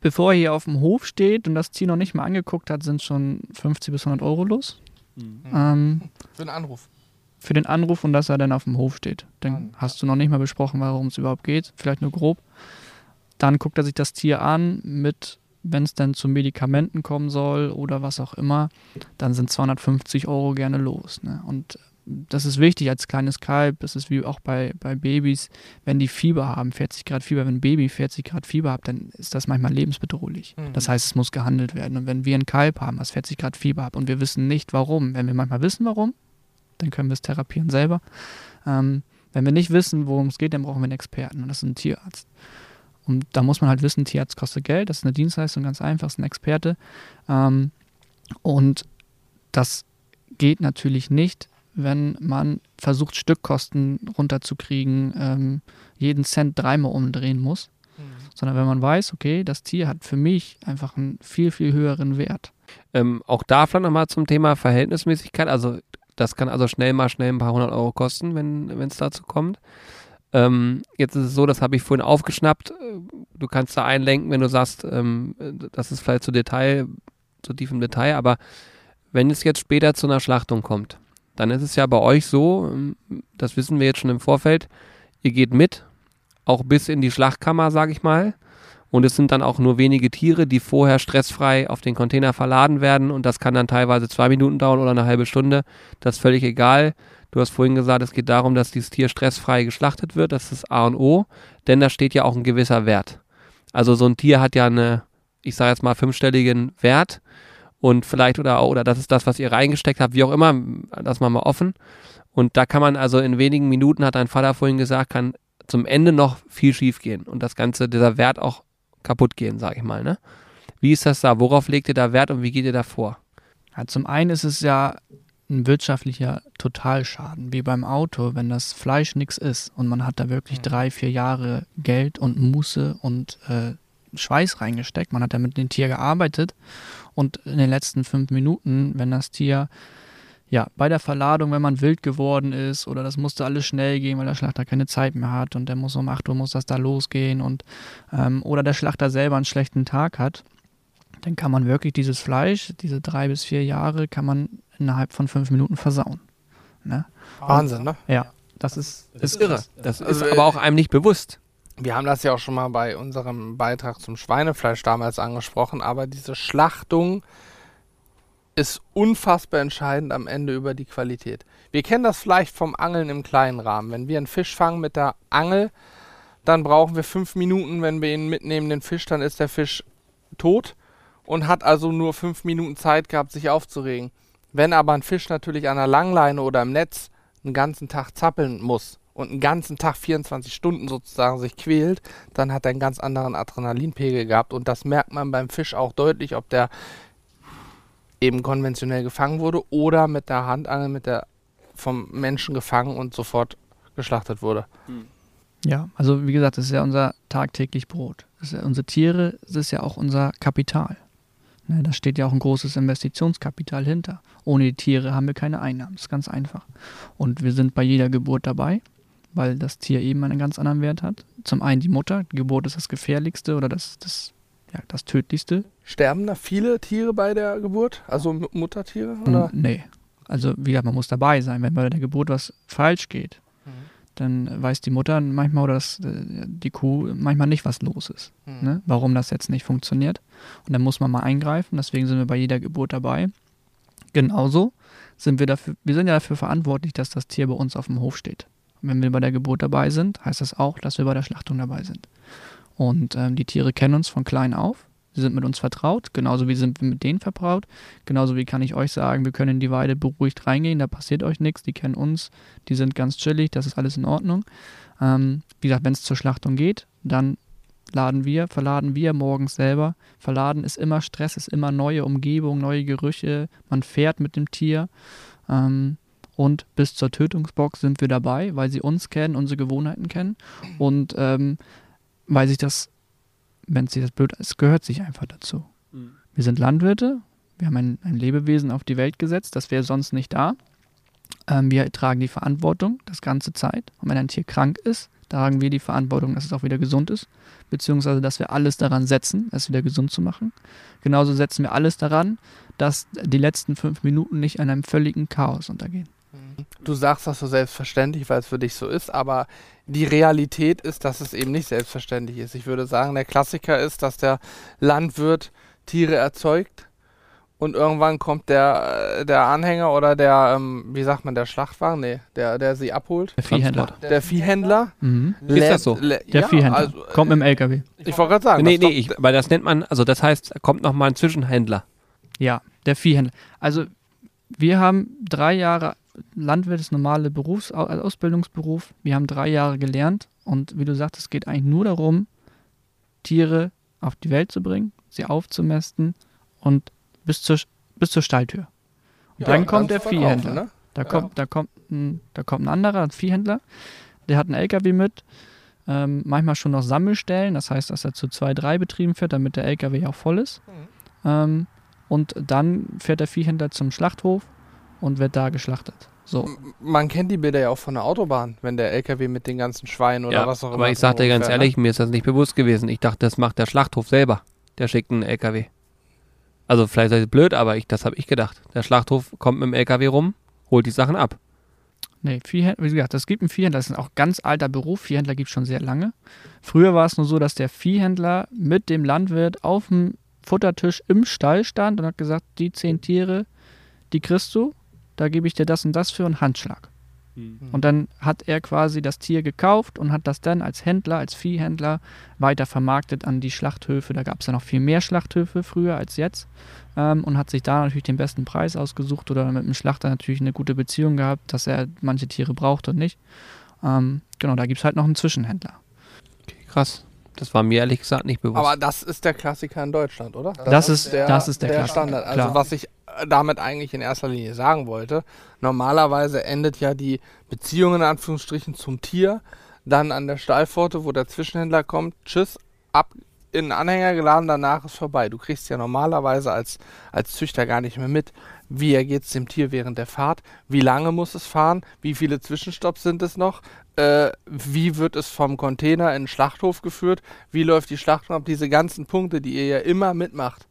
bevor er hier auf dem Hof steht und das Tier noch nicht mal angeguckt hat, sind schon 50 bis 100 Euro los. Ähm, Für einen Anruf. für den Anruf und dass er dann auf dem Hof steht. Dann hast du noch nicht mal besprochen, warum es überhaupt geht, vielleicht nur grob. Dann guckt er sich das Tier an mit, wenn es dann zu Medikamenten kommen soll oder was auch immer, dann sind 250 Euro gerne los. Ne? Und das ist wichtig als kleines Kalb, das ist wie auch bei, bei Babys, wenn die Fieber haben, 40 Grad Fieber, wenn ein Baby 40 Grad Fieber hat, dann ist das manchmal lebensbedrohlich. Mhm. Das heißt, es muss gehandelt werden. Und wenn wir ein Kalb haben, das 40 Grad Fieber hat und wir wissen nicht warum, wenn wir manchmal wissen warum, dann können wir es therapieren selber. Ähm, wenn wir nicht wissen, worum es geht, dann brauchen wir einen Experten und das ist ein Tierarzt. Und da muss man halt wissen, Tierarzt kostet Geld, das ist eine Dienstleistung, ganz einfach, ist ein Experte. Ähm, und das geht natürlich nicht, wenn man versucht, Stückkosten runterzukriegen, ähm, jeden Cent dreimal umdrehen muss, sondern wenn man weiß, okay, das Tier hat für mich einfach einen viel, viel höheren Wert. Ähm, auch da vielleicht nochmal zum Thema Verhältnismäßigkeit. Also das kann also schnell mal schnell ein paar hundert Euro kosten, wenn es dazu kommt. Ähm, jetzt ist es so, das habe ich vorhin aufgeschnappt. Äh, Du kannst da einlenken, wenn du sagst, ähm, das ist vielleicht zu Detail, zu tief im Detail, aber wenn es jetzt später zu einer Schlachtung kommt, dann ist es ja bei euch so, ähm, das wissen wir jetzt schon im Vorfeld, ihr geht mit, auch bis in die Schlachtkammer, sage ich mal. Und es sind dann auch nur wenige Tiere, die vorher stressfrei auf den Container verladen werden. Und das kann dann teilweise zwei Minuten dauern oder eine halbe Stunde. Das ist völlig egal. Du hast vorhin gesagt, es geht darum, dass dieses Tier stressfrei geschlachtet wird. Das ist A und O. Denn da steht ja auch ein gewisser Wert. Also so ein Tier hat ja eine, ich sage jetzt mal, fünfstelligen Wert. und vielleicht oder oder das ist das, was ihr reingesteckt habt, wie auch immer, das machen wir offen. Und da kann man also in wenigen Minuten, hat dein Vater vorhin gesagt, kann zum Ende noch viel schief gehen und das Ganze, dieser Wert auch kaputt gehen, sage ich mal. Ne? Wie ist das da? Worauf legt ihr da Wert und wie geht ihr da vor? Ja, zum einen ist es ja ein wirtschaftlicher Totalschaden, wie beim Auto, wenn das Fleisch nichts ist und man hat da wirklich Mhm. drei, vier Jahre Geld und Muße und äh, Schweiß reingesteckt. Man hat ja mit dem Tier gearbeitet und in den letzten fünf Minuten, wenn das Tier ja bei der Verladung, wenn man wild geworden ist oder das musste alles schnell gehen, weil der Schlachter keine Zeit mehr hat und der muss um 8 Uhr muss das da losgehen und ähm, oder der Schlachter selber einen schlechten Tag hat, dann kann man wirklich dieses Fleisch, diese drei bis vier Jahre, kann man innerhalb von fünf Minuten versauen. Ne? Wahnsinn, ne? Ja, das ist, Das ist irre. Das ist Also, aber auch einem nicht bewusst. Wir haben das ja auch schon mal bei unserem Beitrag zum Schweinefleisch damals angesprochen, aber diese Schlachtung ist unfassbar entscheidend am Ende über die Qualität. Wir kennen das vielleicht vom Angeln im kleinen Rahmen. Wenn wir einen Fisch fangen mit der Angel, dann brauchen wir fünf Minuten. Wenn wir ihn mitnehmen, den Fisch, dann ist der Fisch tot und hat also nur fünf Minuten Zeit gehabt, sich aufzuregen. Wenn aber ein Fisch natürlich an der Langleine oder im Netz einen ganzen Tag zappeln muss und einen ganzen Tag 24 Stunden sozusagen sich quält, dann hat er einen ganz anderen Adrenalinpegel gehabt und das merkt man beim Fisch auch deutlich, ob der eben konventionell gefangen wurde oder mit der Handangel mit der vom Menschen gefangen und sofort geschlachtet wurde. Ja, also wie gesagt, das ist ja unser tagtäglich Brot. Das ist ja unsere Tiere, das ist ja auch unser Kapital. Ne, da steht ja auch ein großes Investitionskapital hinter. Ohne die Tiere haben wir keine Einnahmen. Das ist ganz einfach. Und wir sind bei jeder Geburt dabei, weil das Tier eben einen ganz anderen Wert hat. Zum einen die Mutter. Die Geburt ist das gefährlichste oder das, das, ja, das tödlichste. Sterben da viele Tiere bei der Geburt? Also Muttertiere? Oder? Nee. Also wie gesagt, man muss dabei sein. Wenn bei der Geburt was falsch geht. Dann weiß die Mutter manchmal oder das, äh, die Kuh manchmal nicht, was los ist. Mhm. ne, warum das jetzt nicht funktioniert. Und dann muss man mal eingreifen. Deswegen sind wir bei jeder Geburt dabei. Genauso sind wir dafür, wir sind ja dafür verantwortlich, dass das Tier bei uns auf dem Hof steht. Und wenn wir bei der Geburt dabei sind, heißt das auch, dass wir bei der Schlachtung dabei sind. Und ähm, die Tiere kennen uns von klein auf. Sie sind mit uns vertraut, genauso wie sind wir mit denen vertraut. Genauso wie kann ich euch sagen, wir können in die Weide beruhigt reingehen, da passiert euch nichts, die kennen uns, die sind ganz chillig, das ist alles in Ordnung. Ähm, wie gesagt, wenn es zur Schlachtung geht, dann laden wir, verladen wir morgens selber. Verladen ist immer Stress, ist immer neue Umgebung, neue Gerüche. Man fährt mit dem Tier. Ähm, und bis zur Tötungsbox sind wir dabei, weil sie uns kennen, unsere Gewohnheiten kennen. Und ähm, weil sich das, wenn es sich das blöd ist, gehört sich einfach dazu. Wir sind Landwirte, wir haben ein, ein Lebewesen auf die Welt gesetzt, das wäre sonst nicht da. Ähm, wir tragen die Verantwortung das ganze Zeit. Und wenn ein Tier krank ist, tragen wir die Verantwortung, dass es auch wieder gesund ist beziehungsweise dass wir alles daran setzen, es wieder gesund zu machen. Genauso setzen wir alles daran, dass die letzten fünf Minuten nicht an einem völligen Chaos untergehen. Du sagst das so selbstverständlich, weil es für dich so ist, aber die Realität ist, dass es eben nicht selbstverständlich ist. Ich würde sagen, der Klassiker ist, dass der Landwirt Tiere erzeugt und irgendwann kommt der, äh, der Anhänger oder der, ähm, wie sagt man, der Schlachtwagen? Nee, der, der sie abholt. Der Viehhändler. Der Viehhändler. Mhm. Ist das so? lä- Der ja, Viehhändler. Also, Kommt mit dem LKW. ich wollte gerade sagen, nee, das nee, ich, weil das nennt man, also das heißt, da kommt nochmal ein Zwischenhändler. Ja, der Viehhändler. Also wir haben drei Jahre Landwirt ist normale Berufs also Ausbildungsberuf. Wir haben drei Jahre gelernt und wie du sagst, es geht eigentlich nur darum, Tiere auf die Welt zu bringen, sie aufzumästen und bis zur, bis zur Stalltür. Und Ja, dann kommt der Viehhändler. ne? Da Ja. kommt, da kommt, ein, da kommt ein anderer, ein Viehhändler, der hat einen LKW mit, ähm, manchmal schon noch Sammelstellen, das heißt, dass er zu zwei, drei Betrieben fährt, damit der LKW auch voll ist. Mhm. Ähm, und dann fährt der Viehhändler zum Schlachthof und wird da geschlachtet. So. Man kennt die Bilder ja auch von der Autobahn, wenn der LKW mit den ganzen Schweinen oder ja, was auch immer. aber ich sag dir ganz rumfährt, ne? ehrlich, mir ist das nicht bewusst gewesen. Ich dachte, das macht der Schlachthof selber. Der schickt einen LKW. Also vielleicht ist das blöd, aber ich, das habe ich gedacht. Der Schlachthof kommt mit dem LKW rum, holt die Sachen ab. Nee, Viehhändler, wie gesagt, es gibt einen Viehhändler, das ist ein auch ganz alter Beruf. Viehhändler gibt es schon sehr lange. Früher war es nur so, dass der Viehhändler mit dem Landwirt auf dem Futtertisch im Stall stand und hat gesagt, die zehn Tiere, die kriegst du, da gebe ich dir das und das für einen Handschlag. Und dann hat er quasi das Tier gekauft und hat das dann als Händler, als Viehhändler weiter vermarktet an die Schlachthöfe. Da gab es ja noch viel mehr Schlachthöfe früher als jetzt. Ähm, und hat sich da natürlich den besten Preis ausgesucht oder mit dem Schlachter natürlich eine gute Beziehung gehabt, dass er manche Tiere braucht und nicht. Ähm, genau, da gibt es halt noch einen Zwischenhändler. Okay, krass. Das war mir ehrlich gesagt nicht bewusst. Aber das ist der Klassiker in Deutschland, oder? Das ist- das ist der Klassiker, Standard. Also klar. was ich damit eigentlich in erster Linie sagen wollte, normalerweise endet ja die Beziehung in Anführungsstrichen zum Tier dann an der Stallpforte, wo der Zwischenhändler kommt, tschüss, ab in den Anhänger geladen, danach ist vorbei. Du kriegst ja normalerweise als, als Züchter gar nicht mehr mit, wie ergeht es dem Tier während der Fahrt, wie lange muss es fahren, wie viele Zwischenstopps sind es noch, äh, wie wird es vom Container in den Schlachthof geführt, wie läuft die Schlachtung ab, diese ganzen Punkte, die ihr ja immer mitmacht,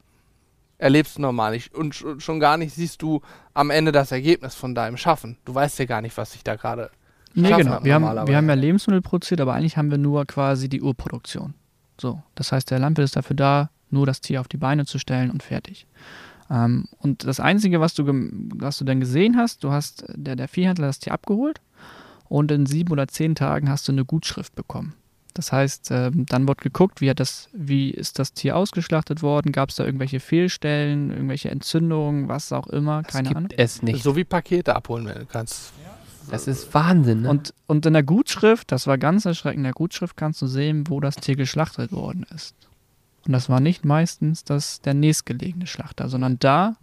erlebst du normal nicht. Und sch- schon gar nicht siehst du am Ende das Ergebnis von deinem Schaffen. Du weißt ja gar nicht, was sich da gerade Nee, schaffen genau. Wir haben, wir haben ja Lebensmittel produziert, aber eigentlich haben wir nur quasi die Urproduktion. So, das heißt, der Landwirt ist dafür da, nur das Tier auf die Beine zu stellen und fertig. Ähm, und das Einzige, was du, was du dann gesehen hast, du hast, der, der Viehhändler hat das Tier abgeholt und in sieben oder zehn Tagen hast du eine Gutschrift bekommen. Das heißt, ähm, dann wird geguckt, wie, hat das, wie ist das Tier ausgeschlachtet worden, gab es da irgendwelche Fehlstellen, irgendwelche Entzündungen, was auch immer, das keine gibt Ahnung. es nicht. so wie Pakete abholen, wenn du kannst. Das ist Wahnsinn, ne? Und, und in der Gutschrift, das war ganz erschreckend, in der Gutschrift kannst du sehen, wo das Tier geschlachtet worden ist. Und das war nicht meistens das, der nächstgelegene Schlachter, sondern da,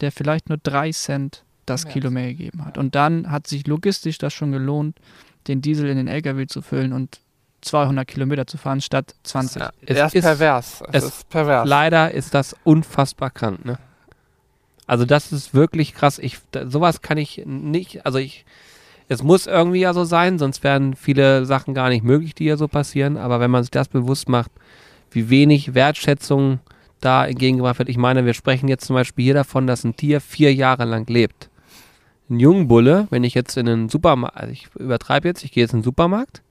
der vielleicht nur drei Cent das Ja. Kilo mehr gegeben hat. Und dann hat sich logistisch das schon gelohnt, den Diesel in den LKW zu füllen und 200 Kilometer zu fahren statt 20. Ja, Er ist pervers. Es, es- ist pervers. Leider ist das unfassbar krank, ne? Also das ist wirklich krass. Ich, da, sowas kann ich nicht, also ich, es muss irgendwie ja so sein, sonst wären viele Sachen gar nicht möglich, die hier so passieren. Aber wenn man sich das bewusst macht, wie wenig Wertschätzung da entgegengebracht wird. Ich meine, wir sprechen jetzt zum Beispiel hier davon, dass ein Tier vier Jahre lang lebt. Ein Jungbulle, wenn ich jetzt in einen Supermarkt, also ich übertreibe jetzt, ich gehe jetzt in den Supermarkt,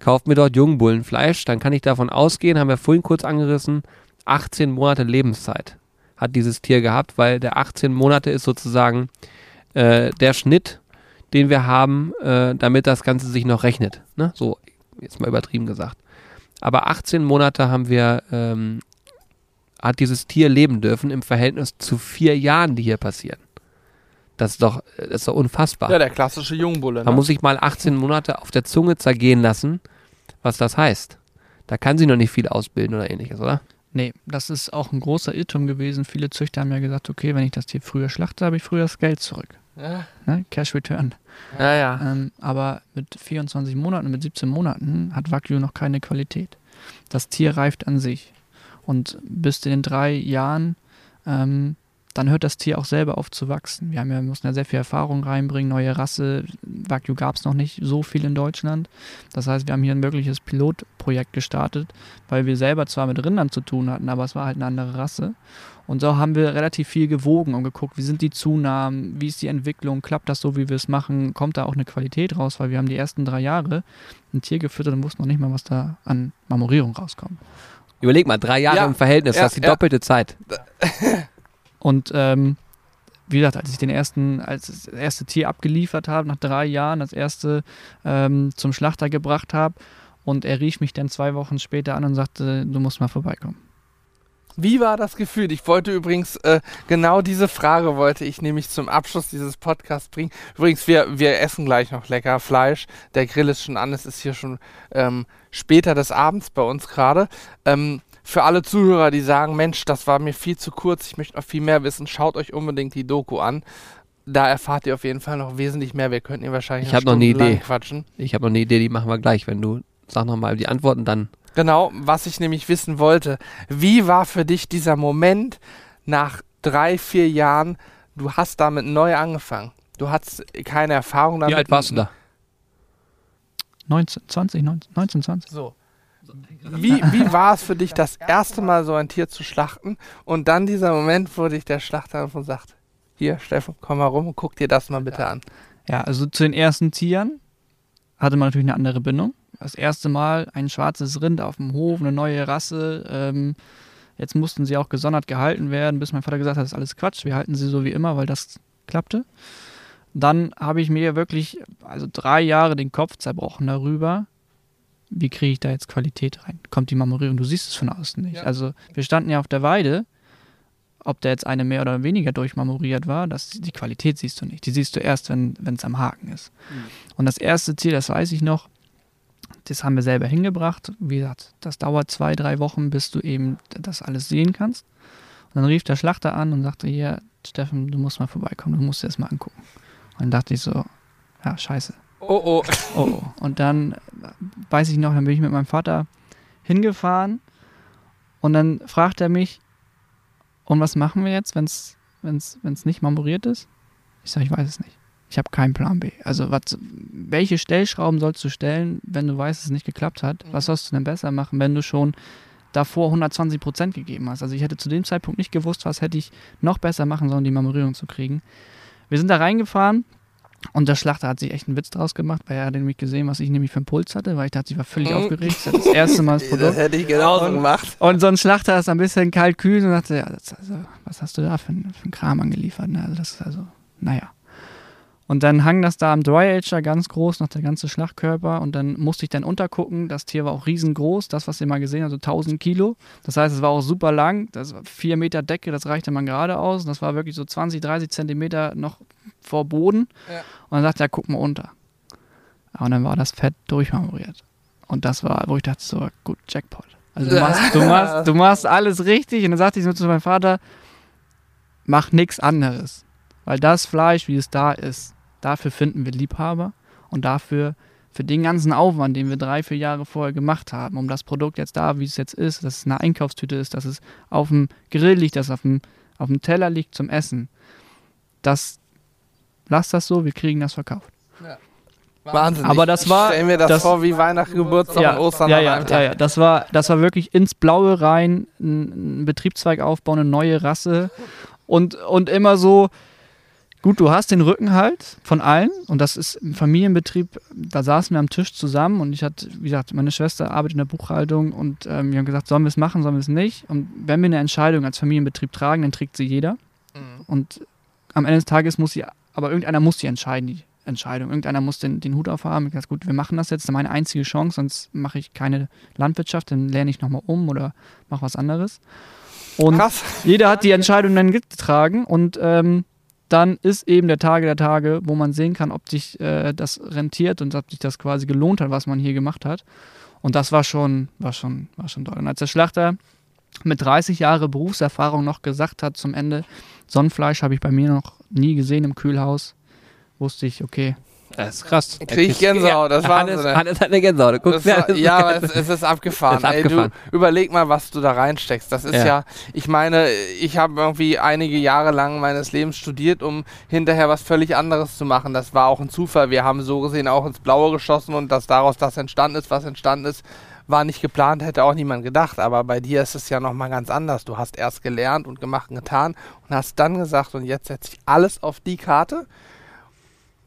kaufe mir dort Jungbullenfleisch, dann kann ich davon ausgehen, haben wir vorhin kurz angerissen, 18 Monate Lebenszeit hat dieses Tier gehabt, weil der 18 Monate ist sozusagen äh, der Schnitt, den wir haben, äh, damit das Ganze sich noch rechnet. Ne? So, jetzt mal übertrieben gesagt. Aber 18 Monate haben wir, ähm, hat dieses Tier leben dürfen im Verhältnis zu vier Jahren, die hier passieren. Das ist doch, das ist doch unfassbar. Ja, der klassische Jungbulle. Man Ne? muss sich mal 18 Monate auf der Zunge zergehen lassen, was das heißt. Da kann sie noch nicht viel ausbilden oder ähnliches, oder? Nee, das ist auch ein großer Irrtum gewesen. Viele Züchter haben ja gesagt, okay, wenn ich das Tier früher schlachte, habe ich früher das Geld zurück. ja, Ne? Cash Return. ja, ja. Ähm, aber mit 24 Monaten, mit 17 Monaten hat Wagyu noch keine Qualität. Das Tier reift an sich. Und bis zu den drei Jahren, ähm, dann hört das Tier auch selber auf zu wachsen. Wir haben ja, mussten ja sehr viel Erfahrung reinbringen, neue Rasse. Wagyu gab es noch nicht so viel in Deutschland. Das heißt, wir haben hier ein wirkliches Pilotprojekt gestartet, weil wir selber zwar mit Rindern zu tun hatten, aber es war halt eine andere Rasse. Und so haben wir relativ viel gewogen und geguckt, wie sind die Zunahmen, wie ist die Entwicklung, klappt das so, wie wir es machen, kommt da auch eine Qualität raus, weil wir haben die ersten drei Jahre ein Tier gefüttert und wussten noch nicht mal, was da an Marmorierung rauskommt. Überleg mal, drei Jahre Ja, im Verhältnis, ja, das ist die ja. doppelte Zeit. Und ähm, wie gesagt, als ich den ersten, als das erste Tier abgeliefert habe, nach drei Jahren, das erste ähm, zum Schlachter gebracht habe und er rief mich dann zwei Wochen später an und sagte, du musst mal vorbeikommen. Wie war das Gefühl? Ich wollte übrigens, äh, genau diese Frage wollte ich nämlich zum Abschluss dieses Podcasts bringen. Übrigens, wir, wir essen gleich noch lecker Fleisch. Der Grill ist schon an, es ist hier schon ähm, später des Abends bei uns gerade. Ähm, für alle Zuhörer, die sagen, Mensch, das war mir viel zu kurz, ich möchte noch viel mehr wissen, schaut euch unbedingt die Doku an. Da erfahrt ihr auf jeden Fall noch wesentlich mehr. Wir könnten ihr wahrscheinlich Ich hab noch eine Idee. quatschen. Ich habe noch eine Idee, die machen wir gleich. Wenn du, sag nochmal die Antworten, dann Genau, was ich nämlich wissen wollte. Wie war für dich dieser Moment nach drei, vier Jahren? Du hast damit neu angefangen. Du hattest keine Erfahrung damit. Wie alt warst du da? 19, 20, 19, 19 20. So. Wie, wie war es für dich, das erste Mal so ein Tier zu schlachten und dann dieser Moment, wo dich der Schlachter und sagt, hier, Steffen, komm mal rum und guck dir das mal bitte an. Ja, also zu den ersten Tieren hatte man natürlich eine andere Bindung. Das erste Mal ein schwarzes Rind auf dem Hof, eine neue Rasse. Ähm, jetzt mussten sie auch gesondert gehalten werden, bis mein Vater gesagt hat, das ist alles Quatsch. Wir halten sie so wie immer, weil das klappte. Dann habe ich mir wirklich, also drei Jahre den Kopf zerbrochen darüber, wie kriege ich da jetzt Qualität rein? Kommt die Marmorierung? Du siehst es von außen nicht. Ja. Also wir standen ja auf der Weide, ob da jetzt eine mehr oder weniger durchmarmoriert war, das, die Qualität siehst du nicht. Die siehst du erst, wenn es am Haken ist. Und das erste Ziel, das weiß ich noch, das haben wir selber hingebracht. Wie gesagt, das dauert zwei, drei Wochen, bis du eben das alles sehen kannst. Und dann rief der Schlachter an und sagte, hier, Steffen, du musst mal vorbeikommen, du musst dir das mal angucken. Und dann dachte ich so, ja, scheiße. Oh, oh. Oh, oh. Und dann weiß ich noch, dann bin ich mit meinem Vater hingefahren und dann fragt er mich, und was machen wir jetzt, wenn es nicht marmoriert ist? Ich sage, ich weiß es nicht. Ich habe keinen Plan B. Also was, welche Stellschrauben sollst du stellen, wenn du weißt, dass es nicht geklappt hat? Was sollst du denn besser machen, wenn du schon davor 120 Prozent gegeben hast? Also ich hätte zu dem Zeitpunkt nicht gewusst, was hätte ich noch besser machen sollen, die Marmorierung zu kriegen. Wir sind da reingefahren und der Schlachter hat sich echt einen Witz draus gemacht, weil er hat nämlich gesehen, was ich nämlich für einen Puls hatte, weil ich dachte, ich war völlig Mhm. aufgeregt. Das, das erste Mal das Das Produkt. hätte ich genauso Und- gemacht. Und so ein Schlachter ist ein bisschen kalkül und dachte, ja, das, also, was hast du da für, ein- für einen Kram angeliefert? Ne? Also das ist also, naja. Und dann hang das da am Dry Ager ganz groß, noch der ganze Schlachtkörper. Und dann musste ich dann untergucken. Das Tier war auch riesengroß, das, was ihr mal gesehen habt, so 1000 Kilo. Das heißt, es war auch super lang. Das war vier Meter Decke, das reichte man gerade aus. Und das war wirklich so 20, 30 Zentimeter noch vor Boden. Ja. Und dann sagte er, guck mal unter. Und dann war das Fett durchmarmoriert. Und das war, wo ich dachte, so, gut, Jackpot. Also du machst, du machst, du machst alles richtig. Und dann sagte ich so zu meinem Vater, mach nichts anderes. Weil das Fleisch, wie es da ist, dafür finden wir Liebhaber und dafür, für den ganzen Aufwand, den wir drei, vier Jahre vorher gemacht haben, um das Produkt jetzt da, wie es jetzt ist, dass es eine Einkaufstüte ist, dass es auf dem Grill liegt, dass es auf dem, auf dem Teller liegt zum Essen. Das, lass das so, wir kriegen das verkauft. Wahnsinn. Aber das war- Stell mir das, das- vor wie Weihnachten, Geburtstag ja, und Ostern ja, an ja, einem ja, Tag. ja, das war, das war wirklich ins Blaue rein, ein, ein Betriebszweig aufbauen, eine neue Rasse und, und immer so, gut, du hast den Rückenhalt von allen und das ist im Familienbetrieb, da saßen wir am Tisch zusammen und ich hatte, wie gesagt, meine Schwester arbeitet in der Buchhaltung und ähm, wir haben gesagt, sollen wir es machen, sollen wir es nicht und wenn wir eine Entscheidung als Familienbetrieb tragen, dann trägt sie jeder Mhm. und am Ende des Tages muss sie, aber irgendeiner muss die entscheiden, die Entscheidung. Irgendeiner muss den, den Hut aufhaben. Ich gesagt, gut, wir machen das jetzt, das ist meine einzige Chance, sonst mache ich keine Landwirtschaft, dann lerne ich nochmal um oder mache was anderes. Und Krass. jeder hat die Entscheidung dann getragen und ähm, dann ist eben der Tage der Tage, wo man sehen kann, ob sich äh, das rentiert und ob sich das quasi gelohnt hat, was man hier gemacht hat. Und das war schon, war schon, war schon toll. Und als der Schlachter mit 30 Jahre Berufserfahrung noch gesagt hat zum Ende, Sonnenfleisch habe ich bei mir noch nie gesehen im Kühlhaus, wusste ich, okay, Das ist krass. Krieg ich Gänsehaut, das war Hannes. Hannes hat eine Gänsehaut. Guck, Das war, ja, aber es, es ist abgefahren. Ist Ey, abgefahren. du überleg mal, was du da reinsteckst. Das ist ja, Ja. ich meine, ich habe irgendwie einige Jahre lang meines Lebens studiert, um hinterher was völlig anderes zu machen. Das war auch ein Zufall. Wir haben so gesehen auch ins Blaue geschossen und dass daraus das entstanden ist, was entstanden ist, war nicht geplant, hätte auch niemand gedacht. Aber bei dir ist es ja nochmal ganz anders. Du hast erst gelernt und gemacht und getan und hast dann gesagt, und jetzt setze ich alles auf die Karte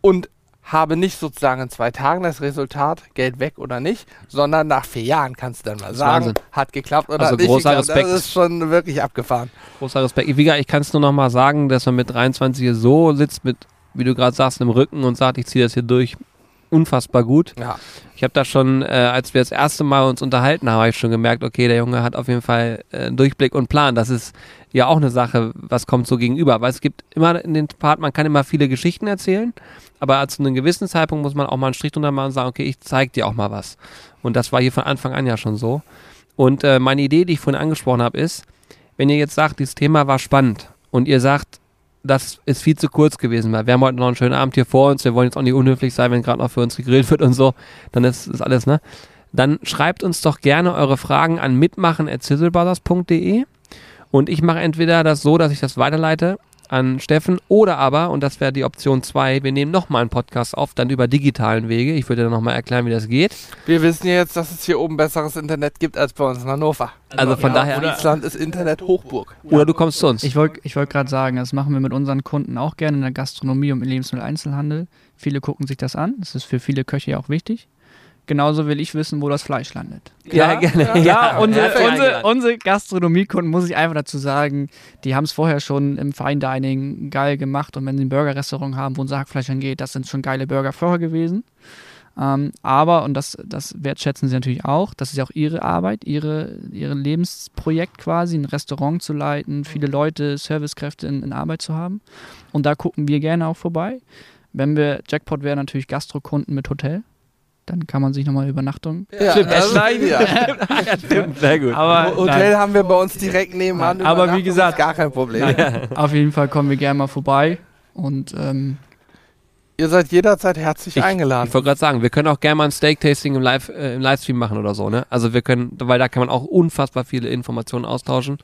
und habe nicht sozusagen in zwei Tagen das Resultat, Geld weg oder nicht, sondern nach vier Jahren kannst du dann mal sagen, Wahnsinn. hat geklappt oder Also nicht großer geklappt. Respekt. Das ist schon wirklich abgefahren. Großer Respekt. Wie ich kann es nur noch mal sagen, dass man mit 23 hier so sitzt, mit, wie du gerade sagst, im Rücken und sagt, ich ziehe das hier durch. Unfassbar gut. Ja. Ich habe da schon, äh, als wir das erste Mal uns unterhalten haben, habe ich schon gemerkt, okay, der Junge hat auf jeden Fall äh, Durchblick und Plan. Das ist ja auch eine Sache, was kommt so gegenüber. Weil es gibt immer in den Part, man kann immer viele Geschichten erzählen, aber zu einem gewissen Zeitpunkt muss man auch mal einen Strich drunter machen und sagen, okay, ich zeig dir auch mal was. Und das war hier von Anfang an ja schon so. Und äh, meine Idee, die ich vorhin angesprochen habe, ist, wenn ihr jetzt sagt, dieses Thema war spannend und ihr sagt, das ist viel zu kurz gewesen, weil wir haben heute noch einen schönen Abend hier vor uns, wir wollen jetzt auch nicht unhöflich sein, wenn gerade noch für uns gegrillt wird und so, dann ist, ist alles, ne? Dann schreibt uns doch gerne eure Fragen an mitmachen.sizzlebrothers.de und ich mache entweder das so, dass ich das weiterleite an Steffen oder aber, und das wäre die Option 2, wir nehmen nochmal einen Podcast auf, dann über digitalen Wege. Ich würde dann nochmal erklären, wie das geht. Wir wissen ja jetzt, dass es hier oben besseres Internet gibt als bei uns in Hannover. Also von daher, Friesland ist Internet Hochburg. oder du kommst zu uns. Ich wollte ich wollt gerade sagen, das machen wir mit unseren Kunden auch gerne in der Gastronomie und im Lebensmitteleinzelhandel. Viele gucken sich das an. Das ist für viele Köche ja auch wichtig. Genauso will ich wissen, wo das Fleisch landet. Ja, gerne. Ja, Ja, unsere, herzlich unsere, unsere Gastronomiekunden, muss ich einfach dazu sagen, die haben es vorher schon im Fine Dining geil gemacht und wenn sie ein Burgerrestaurant haben, wo ein Hackfleisch angeht, das sind schon geile Burger vorher gewesen. Ähm, aber, und das, das wertschätzen sie natürlich auch, das ist ja auch ihre Arbeit, ihre, ihre Lebensprojekt quasi, ein Restaurant zu leiten, viele Leute, Servicekräfte in, in Arbeit zu haben. Und da gucken wir gerne auch vorbei. Wenn wir, Jackpot wäre natürlich Gastrokunden mit Hotel. Dann kann man sich nochmal Übernachtung. Ja, Stimmt, das ist- Eschlein. ja. ja, stimmt. Sehr gut. Aber Hotel nein, haben wir bei uns direkt nebenan. Nein, aber wie gesagt- ist gar kein Problem. nein, auf jeden Fall kommen wir gerne mal vorbei. Und ähm, Ihr seid jederzeit herzlich Ich- eingeladen. Ich wollte gerade sagen, wir können auch gerne mal ein Steak-Tasting im, Live, äh, im Livestream machen oder so, ne? Also wir können, weil da kann man auch unfassbar viele Informationen austauschen.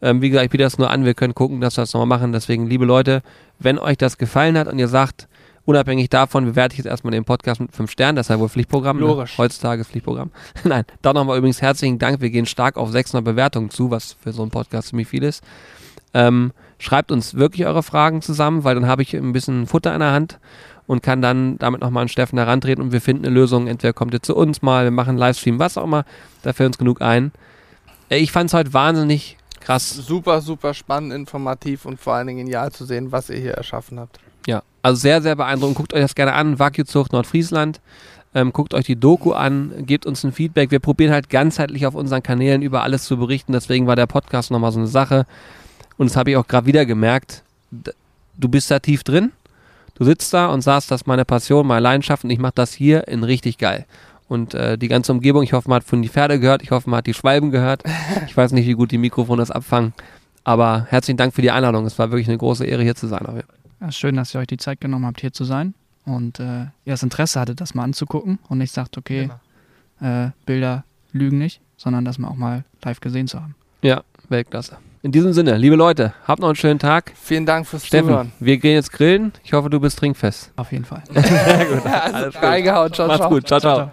Ähm, wie gesagt, ich biete das nur an, wir können gucken, dass wir das nochmal machen. Deswegen, liebe Leute, wenn euch das gefallen hat und ihr sagt, unabhängig davon bewerte ich jetzt erstmal den Podcast mit 5 Sternen, das ist ja wohl Pflichtprogramm. Ne? Logisch. Heutzutage ist Pflichtprogramm. Nein, dann nochmal übrigens herzlichen Dank. Wir gehen stark auf 600 Bewertungen zu, was für so einen Podcast ziemlich viel ist. Ähm, schreibt uns wirklich eure Fragen zusammen, weil dann habe ich ein bisschen Futter in der Hand und kann dann damit nochmal an Steffen herantreten und wir finden eine Lösung. Entweder kommt ihr zu uns mal, wir machen einen Livestream, was auch immer. Da fällt uns genug ein. Ich fand es heute wahnsinnig krass. Super, super spannend, informativ und vor allen Dingen genial zu sehen, was ihr hier erschaffen habt. Ja, also sehr, sehr beeindruckend. Guckt euch das gerne an. Wagyu-Zucht Nordfriesland. Ähm, guckt euch die Doku an, gebt uns ein Feedback. Wir probieren halt ganzheitlich auf unseren Kanälen über alles zu berichten. Deswegen war der Podcast nochmal so eine Sache. Und das habe ich auch gerade wieder gemerkt. Du bist da tief drin. Du sitzt da und sagst, das ist meine Passion, meine Leidenschaft und ich mache das hier in richtig geil. Und äh, die ganze Umgebung, ich hoffe, man hat von die Pferde gehört, ich hoffe, man hat die Schwalben gehört. Ich weiß nicht, wie gut die Mikrofone das abfangen. Aber herzlichen Dank für die Einladung. Es war wirklich eine große Ehre, hier zu sein. Ja, schön, dass ihr euch die Zeit genommen habt, hier zu sein. Und äh, ihr das Interesse hattet, das mal anzugucken und nicht sagt, okay, äh, Bilder lügen nicht, sondern das mal auch mal live gesehen zu haben. Ja, Weltklasse. In diesem Sinne, liebe Leute, habt noch einen schönen Tag. Vielen Dank fürs Steffen, Zuhören. wir gehen jetzt grillen. Ich hoffe, du bist trinkfest. Auf jeden Fall. Also, reingehauen. Ciao, Macht's ciao. gut. ciao. ciao. ciao.